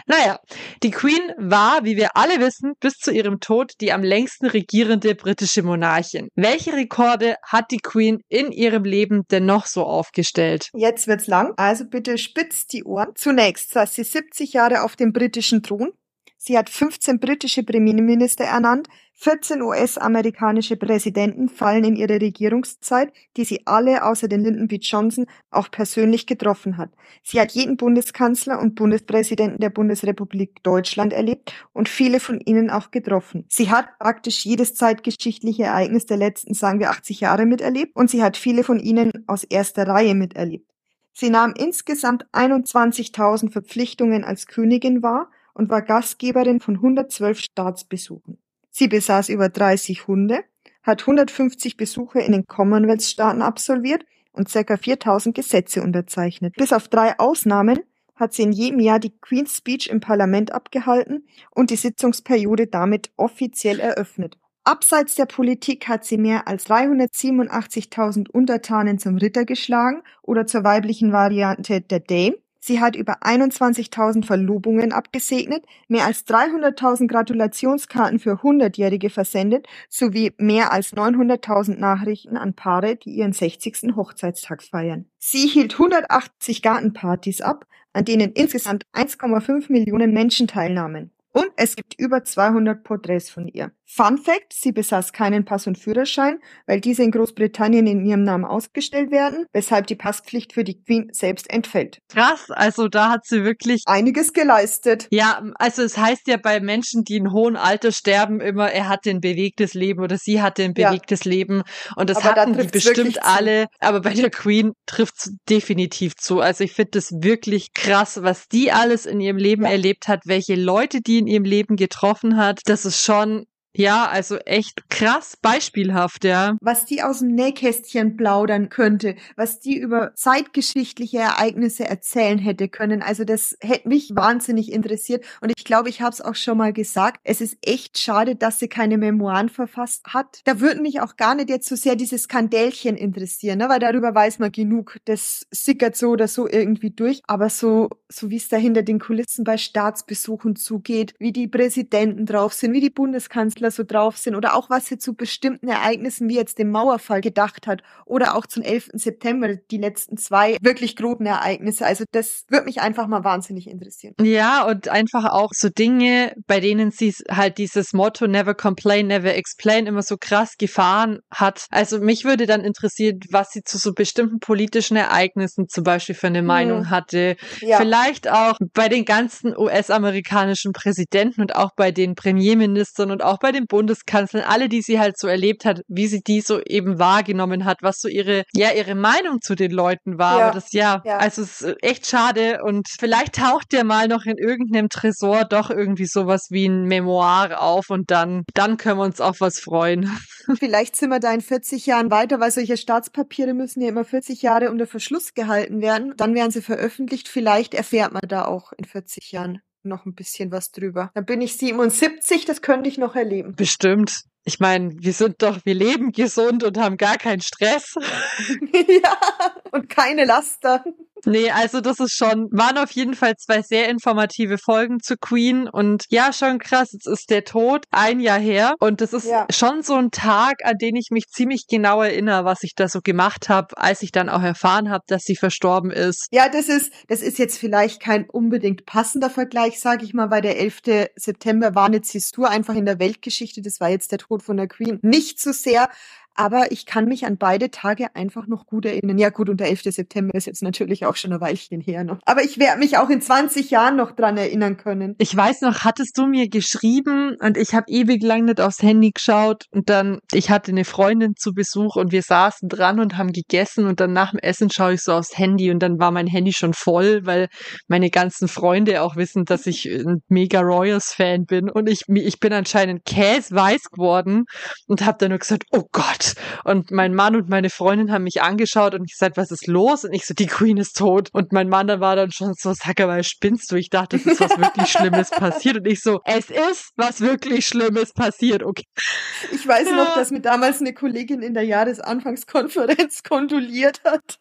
Naja, die Queen war, wie wir alle wissen, bis zu ihrem Tod die am längsten regierende britische Monarchin. Welche Rekorde hat die Queen in ihrem Leben denn noch so aufgestellt? Jetzt wird's lang, also bitte spitzt die Ohren. Zunächst saß sie 70 Jahre auf dem britischen Thron, Sie hat 15 britische Premierminister ernannt, 14 US-amerikanische Präsidenten fallen in ihre Regierungszeit, die sie alle außer den Lyndon B. Johnson auch persönlich getroffen hat. Sie hat jeden Bundeskanzler und Bundespräsidenten der Bundesrepublik Deutschland erlebt und viele von ihnen auch getroffen. Sie hat praktisch jedes zeitgeschichtliche Ereignis der letzten, sagen wir, 80 Jahre miterlebt und sie hat viele von ihnen aus erster Reihe miterlebt. Sie nahm insgesamt 21.000 Verpflichtungen als Königin wahr und war Gastgeberin von 112 Staatsbesuchen. Sie besaß über 30 Hunde, hat 150 Besuche in den Commonwealth-Staaten absolviert und ca. 4000 Gesetze unterzeichnet. Bis auf drei Ausnahmen hat sie in jedem Jahr die Queen's Speech im Parlament abgehalten und die Sitzungsperiode damit offiziell eröffnet. Abseits der Politik hat sie mehr als 387.000 Untertanen zum Ritter geschlagen oder zur weiblichen Variante der Dame Sie hat über 21.000 Verlobungen abgesegnet, mehr als 300.000 Gratulationskarten für Hundertjährige versendet sowie mehr als 900.000 Nachrichten an Paare, die ihren 60. Hochzeitstag feiern. Sie hielt 180 Gartenpartys ab, an denen insgesamt 1,5 Millionen Menschen teilnahmen. Und es gibt über 200 Porträts von ihr. Fun Fact, sie besaß keinen Pass und Führerschein, weil diese in Großbritannien in ihrem Namen ausgestellt werden, weshalb die Passpflicht für die Queen selbst entfällt. Krass, also da hat sie wirklich einiges geleistet. Ja, also es heißt ja bei Menschen, die in hohem Alter sterben, immer, er hatte ein bewegtes Leben oder sie hatte ein bewegtes ja. Leben und das aber hatten da die bestimmt alle, aber bei der Queen trifft es definitiv zu. Also ich finde das wirklich krass, was die alles in ihrem Leben ja. erlebt hat, welche Leute die in ihrem Leben getroffen hat. Das ist schon ja, also echt krass beispielhaft, ja. Was die aus dem Nähkästchen plaudern könnte, was die über zeitgeschichtliche Ereignisse erzählen hätte können. Also das hätte mich wahnsinnig interessiert und ich glaube, ich habe es auch schon mal gesagt. Es ist echt schade, dass sie keine Memoiren verfasst hat. Da würden mich auch gar nicht jetzt so sehr diese Skandälchen interessieren, ne? weil darüber weiß man genug. Das sickert so oder so irgendwie durch. Aber so, so wie es da hinter den Kulissen bei Staatsbesuchen zugeht, wie die Präsidenten drauf sind, wie die Bundeskanzler so drauf sind oder auch was sie zu bestimmten Ereignissen wie jetzt dem Mauerfall gedacht hat oder auch zum 11. September, die letzten zwei wirklich groben Ereignisse. Also das würde mich einfach mal wahnsinnig interessieren. Ja, und einfach auch so Dinge, bei denen sie halt dieses Motto Never Complain, Never Explain immer so krass gefahren hat. Also mich würde dann interessieren, was sie zu so bestimmten politischen Ereignissen zum Beispiel für eine hm. Meinung hatte. Ja. Vielleicht auch bei den ganzen US-amerikanischen Präsidenten und auch bei den Premierministern und auch bei den Bundeskanzlern, alle, die sie halt so erlebt hat, wie sie die so eben wahrgenommen hat, was so ihre, ja, ihre Meinung zu den Leuten war. Ja. Aber das, ja, ja, also es ist echt schade und vielleicht taucht der mal noch in irgendeinem Tresor doch irgendwie sowas wie ein Memoir auf und dann, dann können wir uns auf was freuen. Vielleicht sind wir da in 40 Jahren weiter, weil solche Staatspapiere müssen ja immer 40 Jahre unter Verschluss gehalten werden. Dann werden sie veröffentlicht. Vielleicht erfährt man da auch in 40 Jahren noch ein bisschen was drüber. Dann bin ich 77, das könnte ich noch erleben. Bestimmt. Ich meine, wir sind doch, wir leben gesund und haben gar keinen Stress. ja, und keine Laster. Nee, also das ist schon, waren auf jeden Fall zwei sehr informative Folgen zu Queen und ja, schon krass, jetzt ist der Tod ein Jahr her und das ist ja. schon so ein Tag, an den ich mich ziemlich genau erinnere, was ich da so gemacht habe, als ich dann auch erfahren habe, dass sie verstorben ist. Ja, das ist, das ist jetzt vielleicht kein unbedingt passender Vergleich, sage ich mal, weil der 11. September war eine Zäsur einfach in der Weltgeschichte, das war jetzt der Tod von der Queen. Nicht so sehr, Aber ich kann mich an beide Tage einfach noch gut erinnern. Ja gut, und der 11. September ist jetzt natürlich auch schon ein Weilchen her noch. Aber ich werde mich auch in 20 Jahren noch dran erinnern können. Ich weiß noch, hattest du mir geschrieben und ich habe ewig lang nicht aufs Handy geschaut und dann, ich hatte eine Freundin zu Besuch und wir saßen dran und haben gegessen und dann nach dem Essen schaue ich so aufs Handy und dann war mein Handy schon voll, weil meine ganzen Freunde auch wissen, dass ich ein mega Royals-Fan bin und ich, ich bin anscheinend käseweiß geworden und habe dann nur gesagt, oh Gott. Und mein Mann und meine Freundin haben mich angeschaut und gesagt, was ist los? Und ich so, die Queen ist tot. Und mein Mann dann war dann schon so, sag aber, spinnst du? Ich dachte, es ist was wirklich Schlimmes passiert. Und ich so, es ist was wirklich Schlimmes passiert. Okay. Ich weiß ja. noch, dass mir damals eine Kollegin in der Jahresanfangskonferenz kondoliert hat.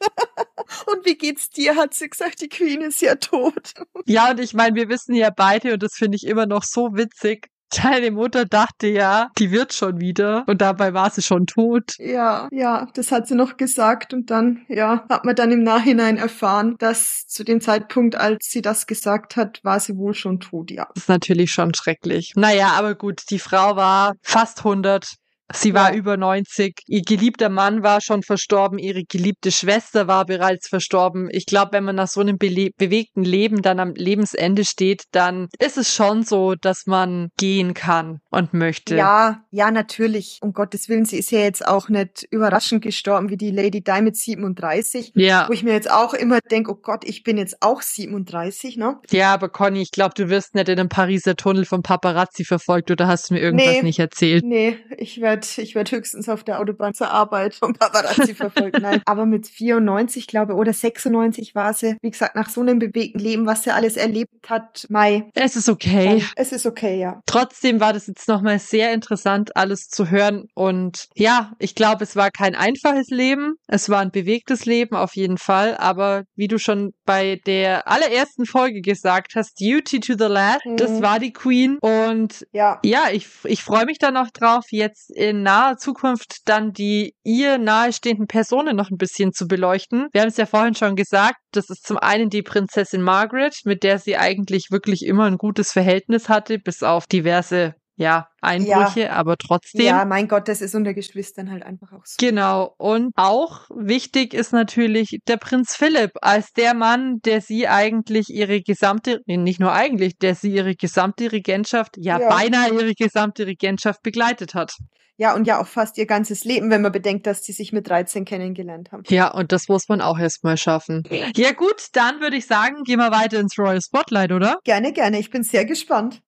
und wie geht's dir? Hat sie gesagt, die Queen ist ja tot. Ja, und ich meine, wir wissen ja beide, und das finde ich immer noch so witzig, Deine Mutter dachte ja, die wird schon wieder und dabei war sie schon tot. Ja, ja, das hat sie noch gesagt und dann, ja, hat man dann im Nachhinein erfahren, dass zu dem Zeitpunkt, als sie das gesagt hat, war sie wohl schon tot, ja. Das ist natürlich schon schrecklich. Naja, aber gut, die Frau war fast 100, Sie war ja. über 90. Ihr geliebter Mann war schon verstorben. Ihre geliebte Schwester war bereits verstorben. Ich glaube, wenn man nach so einem bewegten Leben dann am Lebensende steht, dann ist es schon so, dass man gehen kann und möchte. Ja, ja, natürlich. Um Gottes Willen, sie ist ja jetzt auch nicht überraschend gestorben wie die Lady Di mit 37. Ja. Wo ich mir jetzt auch immer denke, oh Gott, ich bin jetzt auch 37, ne? Ja, aber Conny, ich glaube, du wirst nicht in einem Pariser Tunnel vom Paparazzi verfolgt oder hast du mir irgendwas nee, nicht erzählt? Nee, ich werde werd, ich werd höchstens auf der Autobahn zur Arbeit vom Paparazzi verfolgt. Nein. Aber mit 94, glaube oder 96 war sie, wie gesagt, nach so einem bewegten Leben, was sie alles erlebt hat, Mai. Es ist okay. Es ist okay, ja. Trotzdem war das jetzt nochmal sehr interessant, alles zu hören. Und ja, ich glaube, es war kein einfaches Leben. Es war ein bewegtes Leben auf jeden Fall. Aber wie du schon bei der allerersten Folge gesagt hast, Duty to the Lad, mhm. das war die Queen. Und ja, ja ich, ich freue mich dann noch drauf, jetzt in naher Zukunft dann die ihr nahestehenden Personen noch ein bisschen zu beleuchten. Wir haben es ja vorhin schon gesagt, das ist zum einen die Prinzessin Margaret, mit der sie eigentlich wirklich immer ein gutes Verhältnis hatte, bis auf diverse ja, Einbrüche, ja. aber trotzdem. Ja, mein Gott, das ist unter Geschwistern halt einfach auch so. Genau. Und auch wichtig ist natürlich der Prinz Philipp als der Mann, der sie eigentlich ihre gesamte, nicht nur eigentlich, der sie ihre gesamte Regentschaft, ja, ja. beinahe ihre gesamte Regentschaft begleitet hat. Ja, und ja auch fast ihr ganzes Leben, wenn man bedenkt, dass sie sich mit 13 kennengelernt haben. Ja, und das muss man auch erstmal schaffen. Ja gut, dann würde ich sagen, gehen wir weiter ins Royal Spotlight, oder? Gerne, gerne. Ich bin sehr gespannt.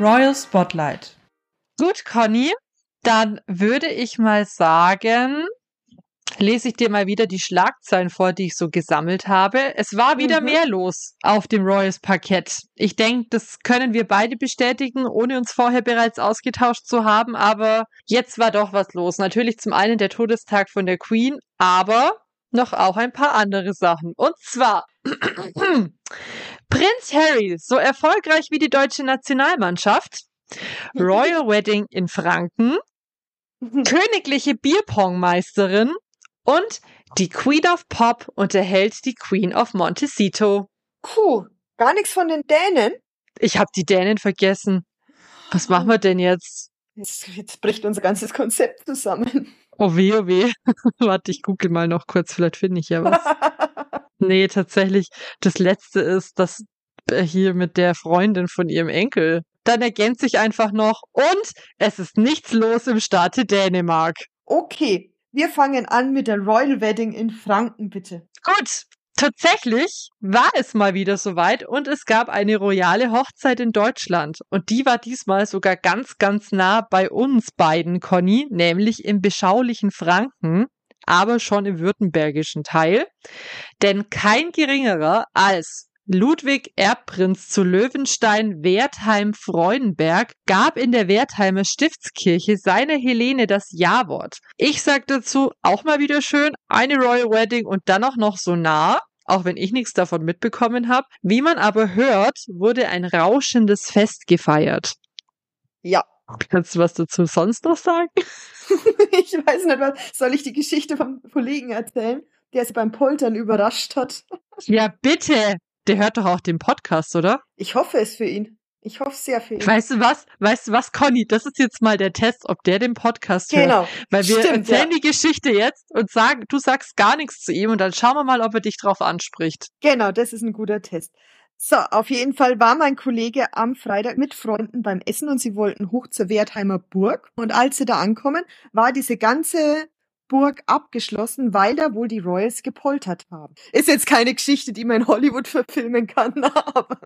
Royal Spotlight. Gut, Conny, dann würde ich mal sagen, lese ich dir mal wieder die Schlagzeilen vor, die ich so gesammelt habe. Es war wieder mhm. mehr los auf dem Royals Parkett. Ich denke, das können wir beide bestätigen, ohne uns vorher bereits ausgetauscht zu haben. Aber jetzt war doch was los. Natürlich zum einen der Todestag von der Queen, aber noch auch ein paar andere Sachen. Und zwar Prinz Harry, so erfolgreich wie die deutsche Nationalmannschaft, Royal Wedding in Franken, königliche Bierpongmeisterin und die Queen of Pop unterhält die Queen of Montecito. Puh, gar nichts von den Dänen? Ich habe die Dänen vergessen. Was machen wir denn jetzt? Jetzt, jetzt bricht unser ganzes Konzept zusammen. Oh weh, oh weh. Warte, ich google mal noch kurz, vielleicht finde ich ja was. Nee, tatsächlich, das letzte ist, dass äh, hier mit der Freundin von ihrem Enkel. Dann ergänzt sich einfach noch und es ist nichts los im Staate Dänemark. Okay, wir fangen an mit der Royal Wedding in Franken, bitte. Gut, Tatsächlich war es mal wieder soweit und es gab eine royale Hochzeit in Deutschland. Und die war diesmal sogar ganz, ganz nah bei uns beiden, Conny, nämlich im beschaulichen Franken, aber schon im württembergischen Teil. Denn kein geringerer als Ludwig Erbprinz zu Löwenstein Wertheim Freudenberg gab in der Wertheimer Stiftskirche seiner Helene das Ja-Wort. Ich sag dazu auch mal wieder schön, eine Royal Wedding und dann auch noch so nah auch wenn ich nichts davon mitbekommen habe. Wie man aber hört, wurde ein rauschendes Fest gefeiert. Ja. Kannst du was dazu sonst noch sagen? ich weiß nicht, was soll ich die Geschichte vom Kollegen erzählen, der sie beim Poltern überrascht hat? Ja, bitte. Der hört doch auch den Podcast, oder? Ich hoffe es für ihn. Ich hoffe sehr für ihn. Weißt du was? Weißt du was, Conny? Das ist jetzt mal der Test, ob der den Podcast hört. Genau. Weil wir Stimmt, erzählen ja. die Geschichte jetzt und sagen, du sagst gar nichts zu ihm und dann schauen wir mal, ob er dich drauf anspricht. Genau, das ist ein guter Test. So, auf jeden Fall war mein Kollege am Freitag mit Freunden beim Essen und sie wollten hoch zur Wertheimer Burg. Und als sie da ankommen, war diese ganze Burg abgeschlossen, weil da wohl die Royals gepoltert haben. Ist jetzt keine Geschichte, die man in Hollywood verfilmen kann, aber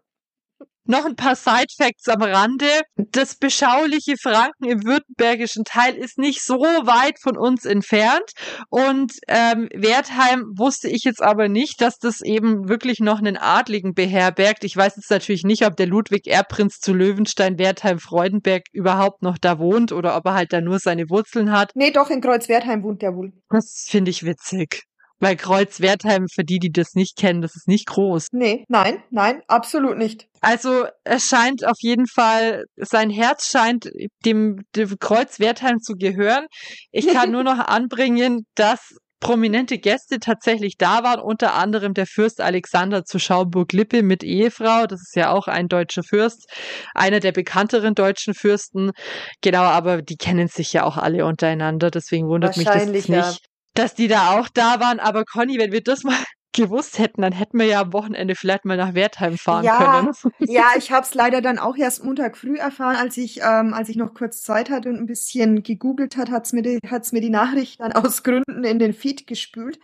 Noch ein paar Side-Facts am Rande. Das beschauliche Franken im württembergischen Teil ist nicht so weit von uns entfernt. Und ähm, Wertheim wusste ich jetzt aber nicht, dass das eben wirklich noch einen Adligen beherbergt. Ich weiß jetzt natürlich nicht, ob der Ludwig Erbprinz zu Löwenstein, Wertheim, Freudenberg überhaupt noch da wohnt oder ob er halt da nur seine Wurzeln hat. nee, doch in Kreuzwertheim wohnt der wohl. Das finde ich witzig. Weil Kreuz Wertheim, für die, die das nicht kennen, das ist nicht groß. Nee, nein, nein, absolut nicht. Also es scheint auf jeden Fall, sein Herz scheint dem, dem Kreuz Wertheim zu gehören. Ich kann nur noch anbringen, dass prominente Gäste tatsächlich da waren, unter anderem der Fürst Alexander zu Schauburg-Lippe mit Ehefrau. Das ist ja auch ein deutscher Fürst, einer der bekannteren deutschen Fürsten. Genau, aber die kennen sich ja auch alle untereinander, deswegen wundert mich das nicht, ja. Dass die da auch da waren. Aber Conny, wenn wir das mal gewusst hätten, dann hätten wir ja am Wochenende vielleicht mal nach Wertheim fahren Ja, können. Ja, ich habe es leider dann auch erst Montag früh erfahren, als ich, ähm, als ich noch kurz Zeit hatte und ein bisschen gegoogelt hat, hat's mir die, hat's mir die Nachricht dann aus Gründen in den Feed gespült.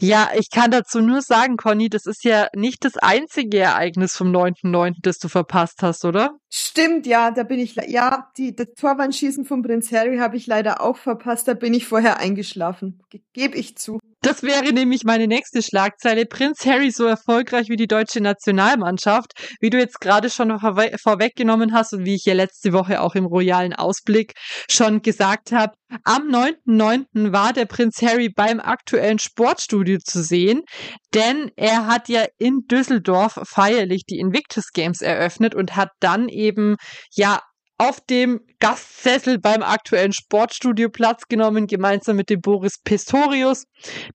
Ja, ich kann dazu nur sagen, Conny, das ist ja nicht das einzige Ereignis vom 9.9., das du verpasst hast, oder? Stimmt, ja, da bin ich, ja, die, das Torwandschießen von Prinz Harry habe ich leider auch verpasst, da bin ich vorher eingeschlafen. Ge Gebe ich zu. Das wäre nämlich meine nächste Schlagzeile. Prinz Harry so erfolgreich wie die deutsche Nationalmannschaft, wie du jetzt gerade schon vorwe vorweggenommen hast und wie ich ja letzte Woche auch im royalen Ausblick schon gesagt habe. Am 9.9. war der Prinz Harry beim aktuellen Sportstudio zu sehen, denn er hat ja in Düsseldorf feierlich die Invictus Games eröffnet und hat dann eben ja auf dem Gastsessel beim aktuellen Sportstudio Platz genommen, gemeinsam mit dem Boris Pistorius,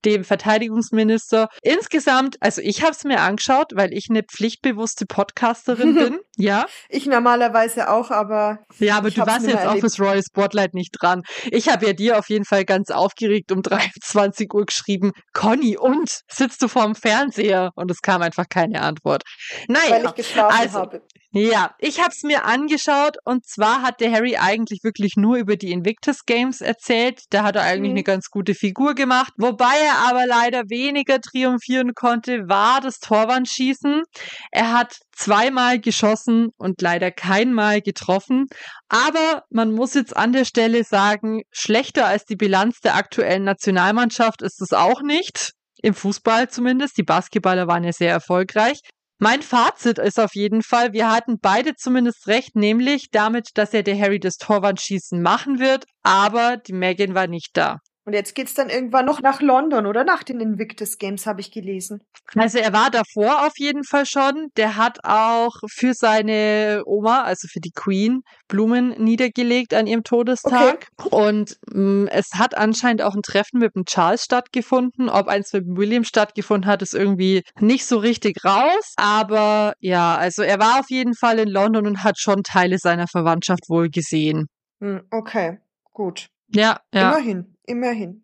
dem Verteidigungsminister. Insgesamt, also ich habe es mir angeschaut, weil ich eine pflichtbewusste Podcasterin bin. Ja, Ich normalerweise auch, aber ja, aber du warst jetzt auch erlebt. fürs Royal Spotlight nicht dran. Ich habe ja dir auf jeden Fall ganz aufgeregt um 23 Uhr geschrieben, Conny, und sitzt du vorm Fernseher? Und es kam einfach keine Antwort. Naja, weil ich geschlafen also, habe. Ja, ich habe es mir angeschaut und zwar hat der Harry eigentlich wirklich nur über die Invictus Games erzählt. Da hat er eigentlich Mhm. eine ganz gute Figur gemacht. Wobei er aber leider weniger triumphieren konnte, war das Torwandschießen. Er hat zweimal geschossen und leider keinmal getroffen. Aber man muss jetzt an der Stelle sagen, schlechter als die Bilanz der aktuellen Nationalmannschaft ist es auch nicht. Im Fußball zumindest. Die Basketballer waren ja sehr erfolgreich. Mein Fazit ist auf jeden Fall, wir hatten beide zumindest recht, nämlich damit, dass ja der Harry das Torwandschießen machen wird, aber die Megan war nicht da. Und jetzt geht's dann irgendwann noch nach London oder nach den Invictus Games, habe ich gelesen. Also er war davor auf jeden Fall schon. Der hat auch für seine Oma, also für die Queen, Blumen niedergelegt an ihrem Todestag. Und mh, es hat anscheinend auch ein Treffen mit dem Charles stattgefunden. Ob eins mit dem William stattgefunden hat, ist irgendwie nicht so richtig raus. Aber ja, also er war auf jeden Fall in London und hat schon Teile seiner Verwandtschaft wohl gesehen. Hm, okay, gut. Ja, ja. Immerhin, immerhin.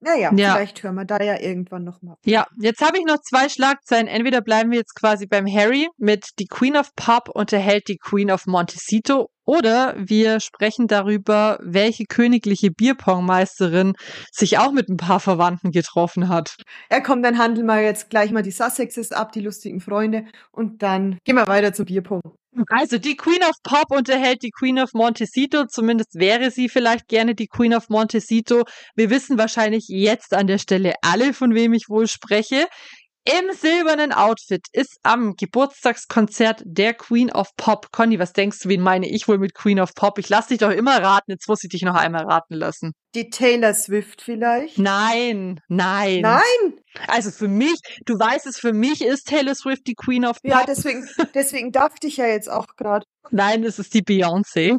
Naja, Ja. vielleicht hören wir da ja irgendwann nochmal. Ja, jetzt habe ich noch zwei Schlagzeilen. Entweder bleiben wir jetzt quasi beim Harry mit die Queen of Pop unterhält die Queen of Montecito oder wir sprechen darüber, welche königliche Bierpongmeisterin sich auch mit ein paar Verwandten getroffen hat. Ja, komm, dann handeln wir jetzt gleich mal die Sussexes ab, die lustigen Freunde, und dann gehen wir weiter zum Bierpong. Also die Queen of Pop unterhält die Queen of Montecito, zumindest wäre sie vielleicht gerne die Queen of Montecito. Wir wissen wahrscheinlich jetzt an der Stelle alle, von wem ich wohl spreche. Im silbernen Outfit ist am Geburtstagskonzert der Queen of Pop. Conny, was denkst du, wen meine ich wohl mit Queen of Pop? Ich lass dich doch immer raten, jetzt muss ich dich noch einmal raten lassen. Die Taylor Swift vielleicht? Nein, nein. Nein! Also für mich, du weißt es, für mich ist Taylor Swift die Queen of Pop. Ja, deswegen, deswegen dachte ich ja jetzt auch gerade. Nein, es ist die Beyoncé.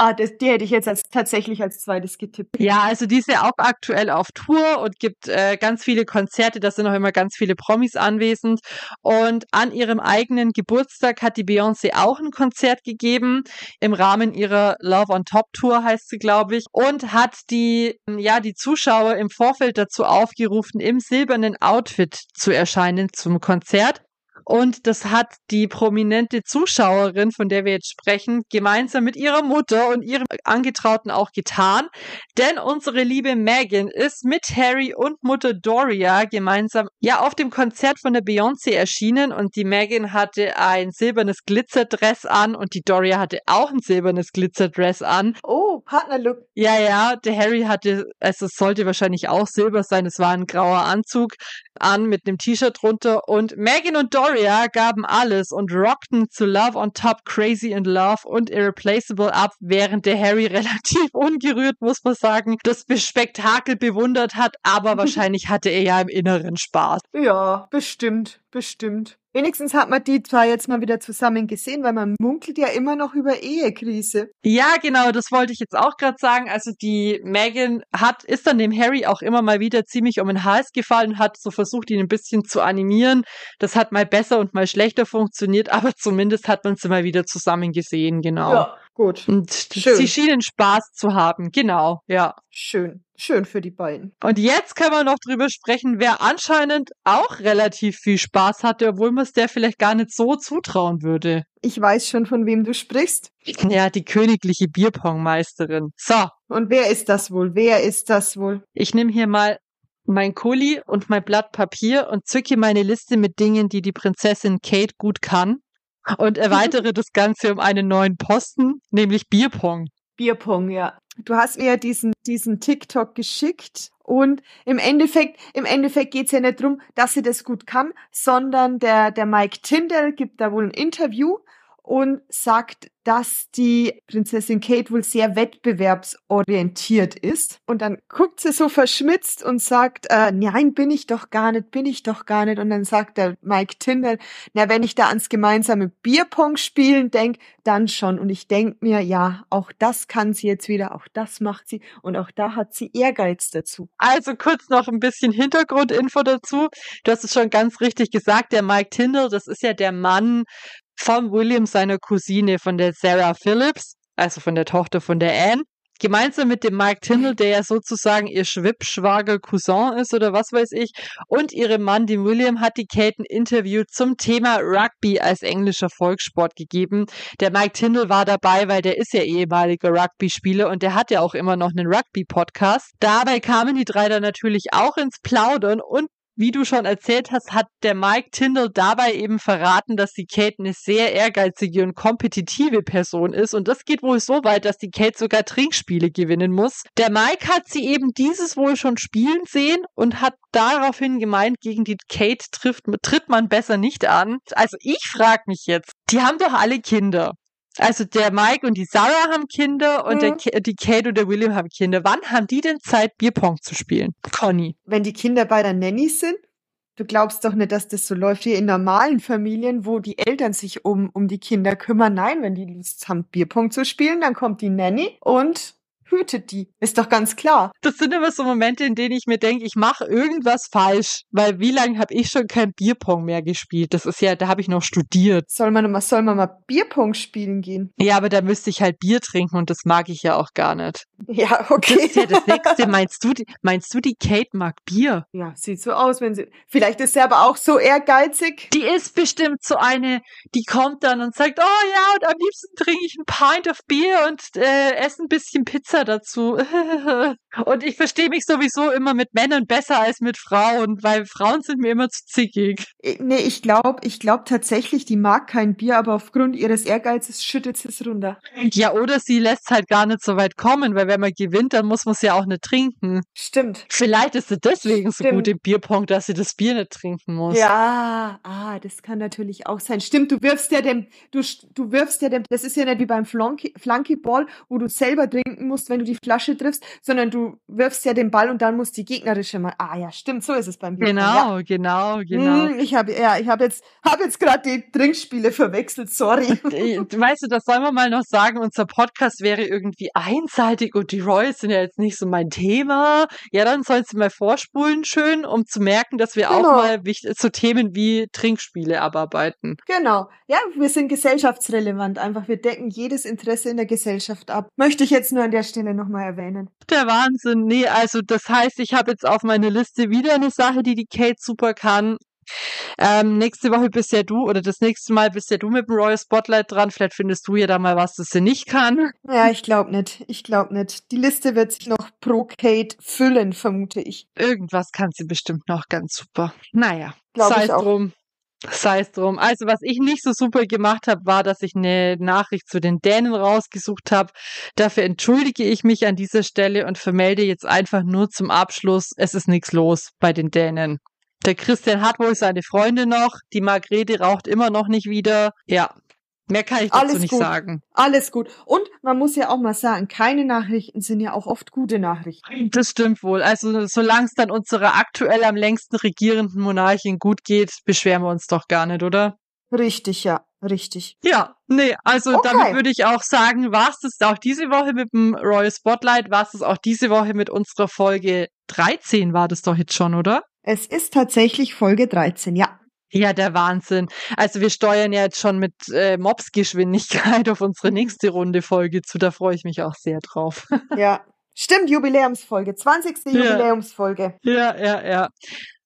Ah, das, die hätte ich jetzt als, tatsächlich als zweites getippt. Ja, also die ist ja auch aktuell auf Tour und gibt äh, ganz viele Konzerte. Da sind auch immer ganz viele Promis anwesend. Und an ihrem eigenen Geburtstag hat die Beyoncé auch ein Konzert gegeben im Rahmen ihrer Love on Top Tour heißt sie, glaube ich, und hat die ja die Zuschauer im Vorfeld dazu aufgerufen, im silbernen Outfit zu erscheinen zum Konzert. Und das hat die prominente Zuschauerin, von der wir jetzt sprechen, gemeinsam mit ihrer Mutter und ihrem Angetrauten auch getan. Denn unsere liebe Megan ist mit Harry und Mutter Doria gemeinsam ja auf dem Konzert von der Beyoncé erschienen und die Megan hatte ein silbernes Glitzerdress an und die Doria hatte auch ein silbernes Glitzerdress an. Oh, Partnerlook. Ja, ja, der Harry hatte, also es sollte wahrscheinlich auch silber sein, es war ein grauer Anzug an mit einem T-Shirt drunter und Megan und Doria gaben alles und rockten zu Love on Top, Crazy in Love und Irreplaceable ab, während der Harry relativ ungerührt, muss man sagen, das Spektakel bewundert hat, aber wahrscheinlich hatte er ja im Inneren Spaß. Ja, bestimmt, bestimmt. Wenigstens hat man die zwei jetzt mal wieder zusammen gesehen, weil man munkelt ja immer noch über Ehekrise. Ja, genau, das wollte ich jetzt auch gerade sagen. Also die Megan hat, ist dann dem Harry auch immer mal wieder ziemlich um den Hals gefallen, hat so versucht, ihn ein bisschen zu animieren. Das hat mal besser und mal schlechter funktioniert, aber zumindest hat man sie mal wieder zusammen gesehen, genau. Ja, gut. Und Schön. sie schienen Spaß zu haben, genau, ja. Schön. Schön für die beiden. Und jetzt können wir noch drüber sprechen, wer anscheinend auch relativ viel Spaß hatte, obwohl man es der vielleicht gar nicht so zutrauen würde. Ich weiß schon, von wem du sprichst. Ja, die königliche Bierpongmeisterin. So, Und wer ist das wohl? Wer ist das wohl? ich nehme hier mal mein Kuli und mein Blatt Papier und zücke meine Liste mit Dingen, die die Prinzessin Kate gut kann und erweitere das Ganze um einen neuen Posten, nämlich Bierpong. Bierpong, ja. Du hast mir ja diesen, diesen TikTok geschickt und im Endeffekt, im Endeffekt geht's ja nicht drum, dass sie das gut kann, sondern der, der Mike Tyndall gibt da wohl ein Interview und sagt, dass die Prinzessin Kate wohl sehr wettbewerbsorientiert ist. Und dann guckt sie so verschmitzt und sagt, äh, nein, bin ich doch gar nicht, bin ich doch gar nicht. Und dann sagt der Mike Tyndall, na, wenn ich da ans gemeinsame Bierpong spielen denk, dann schon. Und ich denk mir, ja, auch das kann sie jetzt wieder, auch das macht sie. Und auch da hat sie Ehrgeiz dazu. Also kurz noch ein bisschen Hintergrundinfo dazu. Du hast es schon ganz richtig gesagt, der Mike Tyndall, das ist ja der Mann von William, seiner Cousine, von der Sarah Phillips, also von der Tochter von der Anne. Gemeinsam mit dem Mike Tyndall, der ja sozusagen ihr Schwippschwager Cousin ist oder was weiß ich, und ihrem Mann, dem William, hat die Kate ein Interview zum Thema Rugby als englischer Volkssport gegeben. Der Mike Tyndall war dabei, weil der ist ja ehemaliger Rugby-Spieler und der hat ja auch immer noch einen Rugby-Podcast. Dabei kamen die drei dann natürlich auch ins Plaudern und wie du schon erzählt hast, hat der Mike Tyndall dabei eben verraten, dass die Kate eine sehr ehrgeizige und kompetitive Person ist. Und das geht wohl so weit, dass die Kate sogar Trinkspiele gewinnen muss. Der Mike hat sie eben dieses wohl schon spielen sehen und hat daraufhin gemeint, gegen die Kate trifft, tritt man besser nicht an. Also ich frage mich jetzt, die haben doch alle Kinder. Also der Mike und die Sarah haben Kinder und Mhm. der, die Kate und der William haben Kinder. Wann haben die denn Zeit, Bierpong zu spielen? Conny. Wenn die Kinder bei der Nanny sind, du glaubst doch nicht, dass das so läuft wie in normalen Familien, wo die Eltern sich um, um die Kinder kümmern. Nein, wenn die Lust haben, Bierpong zu spielen, dann kommt die Nanny und hütet die. Ist doch ganz klar. Das sind immer so Momente, in denen ich mir denke, ich mache irgendwas falsch, weil wie lange habe ich schon kein Bierpong mehr gespielt? Das ist ja, da habe ich noch studiert. Soll man mal, soll man mal Bierpong spielen gehen? Ja, aber da müsste ich halt Bier trinken und das mag ich ja auch gar nicht. Ja, Das okay. ist ja das Nächste. Meinst du, die, meinst du, die Kate mag Bier? Ja, sieht so aus, wenn sie. Vielleicht ist sie aber auch so ehrgeizig. Die ist bestimmt so eine, die kommt dann und sagt, oh ja, und am liebsten trinke ich ein Pint of Bier und äh, esse ein bisschen Pizza dazu. und ich verstehe mich sowieso immer mit Männern besser als mit Frauen, weil Frauen sind mir immer zu zickig. Äh, Nee, ich glaube, ich glaube tatsächlich, die mag kein Bier, aber aufgrund ihres Ehrgeizes schüttet sie es runter. Ja, oder sie lässt halt gar nicht so weit kommen, weil wenn man gewinnt, dann muss man es ja auch nicht trinken. Stimmt. Vielleicht ist sie deswegen so Stimmt. gut im Bierpong, dass sie das Bier nicht trinken muss. Ja, ah, das kann natürlich auch sein. Stimmt, du wirfst ja dem, du, du wirfst ja dem, das ist ja nicht wie beim Flunky, Flunkyball, wo du selber trinken musst, wenn du die Flasche triffst, sondern du wirfst ja den Ball und dann muss die gegnerische mal. Ah ja, stimmt, so ist es beim Genau, ja. genau, genau. Hm, ich habe ja, ich habe jetzt habe jetzt gerade die Trinkspiele verwechselt, sorry. weißt du, das sollen wir mal noch sagen, unser Podcast wäre irgendwie einseitig und die Royals sind ja jetzt nicht so mein Thema. Ja, dann sollen sie mal vorspulen schön, um zu merken, dass wir genau. auch mal zu Themen wie Trinkspiele abarbeiten. Genau. Ja, wir sind gesellschaftsrelevant einfach. Wir decken jedes Interesse in der Gesellschaft ab. Möchte ich jetzt nur an der Stelle nochmal erwähnen. Der Wahnsinn. Nee, also das heißt, ich habe jetzt auf meine Liste wieder eine Sache, die die Kate super kann. Ähm, nächste Woche bist ja du, oder das nächste Mal bist ja du mit dem Royal Spotlight dran. Vielleicht findest du ja da mal was, das sie nicht kann. Ja, ich glaube nicht. Ich glaube nicht. Die Liste wird sich noch pro Kate füllen, vermute ich. Irgendwas kann sie bestimmt noch ganz super. Naja, sei es drum. Sei es drum. Also, was ich nicht so super gemacht habe, war, dass ich eine Nachricht zu den Dänen rausgesucht habe. Dafür entschuldige ich mich an dieser Stelle und vermelde jetzt einfach nur zum Abschluss, es ist nichts los bei den Dänen. Der Christian hat wohl seine Freunde noch, die Margrete raucht immer noch nicht wieder. Ja, Mehr kann ich dazu Alles nicht gut. sagen. Alles gut. Und man muss ja auch mal sagen, keine Nachrichten sind ja auch oft gute Nachrichten. Das stimmt wohl. Also solange es dann unserer aktuell am längsten regierenden Monarchin gut geht, beschweren wir uns doch gar nicht, oder? Richtig, ja. Richtig. Ja, nee, also okay. damit würde ich auch sagen, war es das auch diese Woche mit dem Royal Spotlight, war es das auch diese Woche mit unserer Folge 13 war das doch jetzt schon, oder? Es ist tatsächlich Folge 13, ja. Ja, der Wahnsinn. Also wir steuern ja jetzt schon mit äh, Mobsgeschwindigkeit auf unsere nächste Runde Folge zu. Da freue ich mich auch sehr drauf. Ja, stimmt, Jubiläumsfolge, 20. Ja. Jubiläumsfolge. Ja, ja, ja.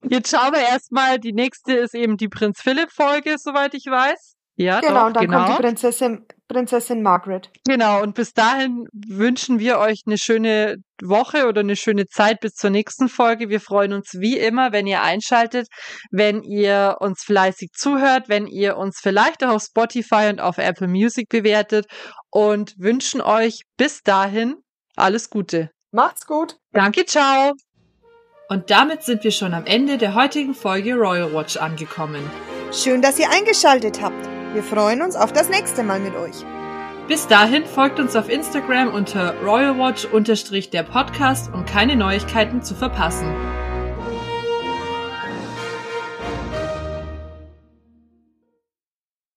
Jetzt schauen wir erstmal, die nächste ist eben die Prinz Philipp Folge, soweit ich weiß. Ja, genau, doch, und dann genau. kommt die Prinzessin, Prinzessin Margaret. Genau, und bis dahin wünschen wir euch eine schöne Woche oder eine schöne Zeit bis zur nächsten Folge. Wir freuen uns wie immer, wenn ihr einschaltet, wenn ihr uns fleißig zuhört, wenn ihr uns vielleicht auch auf Spotify und auf Apple Music bewertet und wünschen euch bis dahin alles Gute. Macht's gut. Danke, ciao. Und damit sind wir schon am Ende der heutigen Folge Royal Watch angekommen. Schön, dass ihr eingeschaltet habt. Wir freuen uns auf das nächste Mal mit euch. Bis dahin folgt uns auf Instagram unter royalwatch-der Podcast, um keine Neuigkeiten zu verpassen.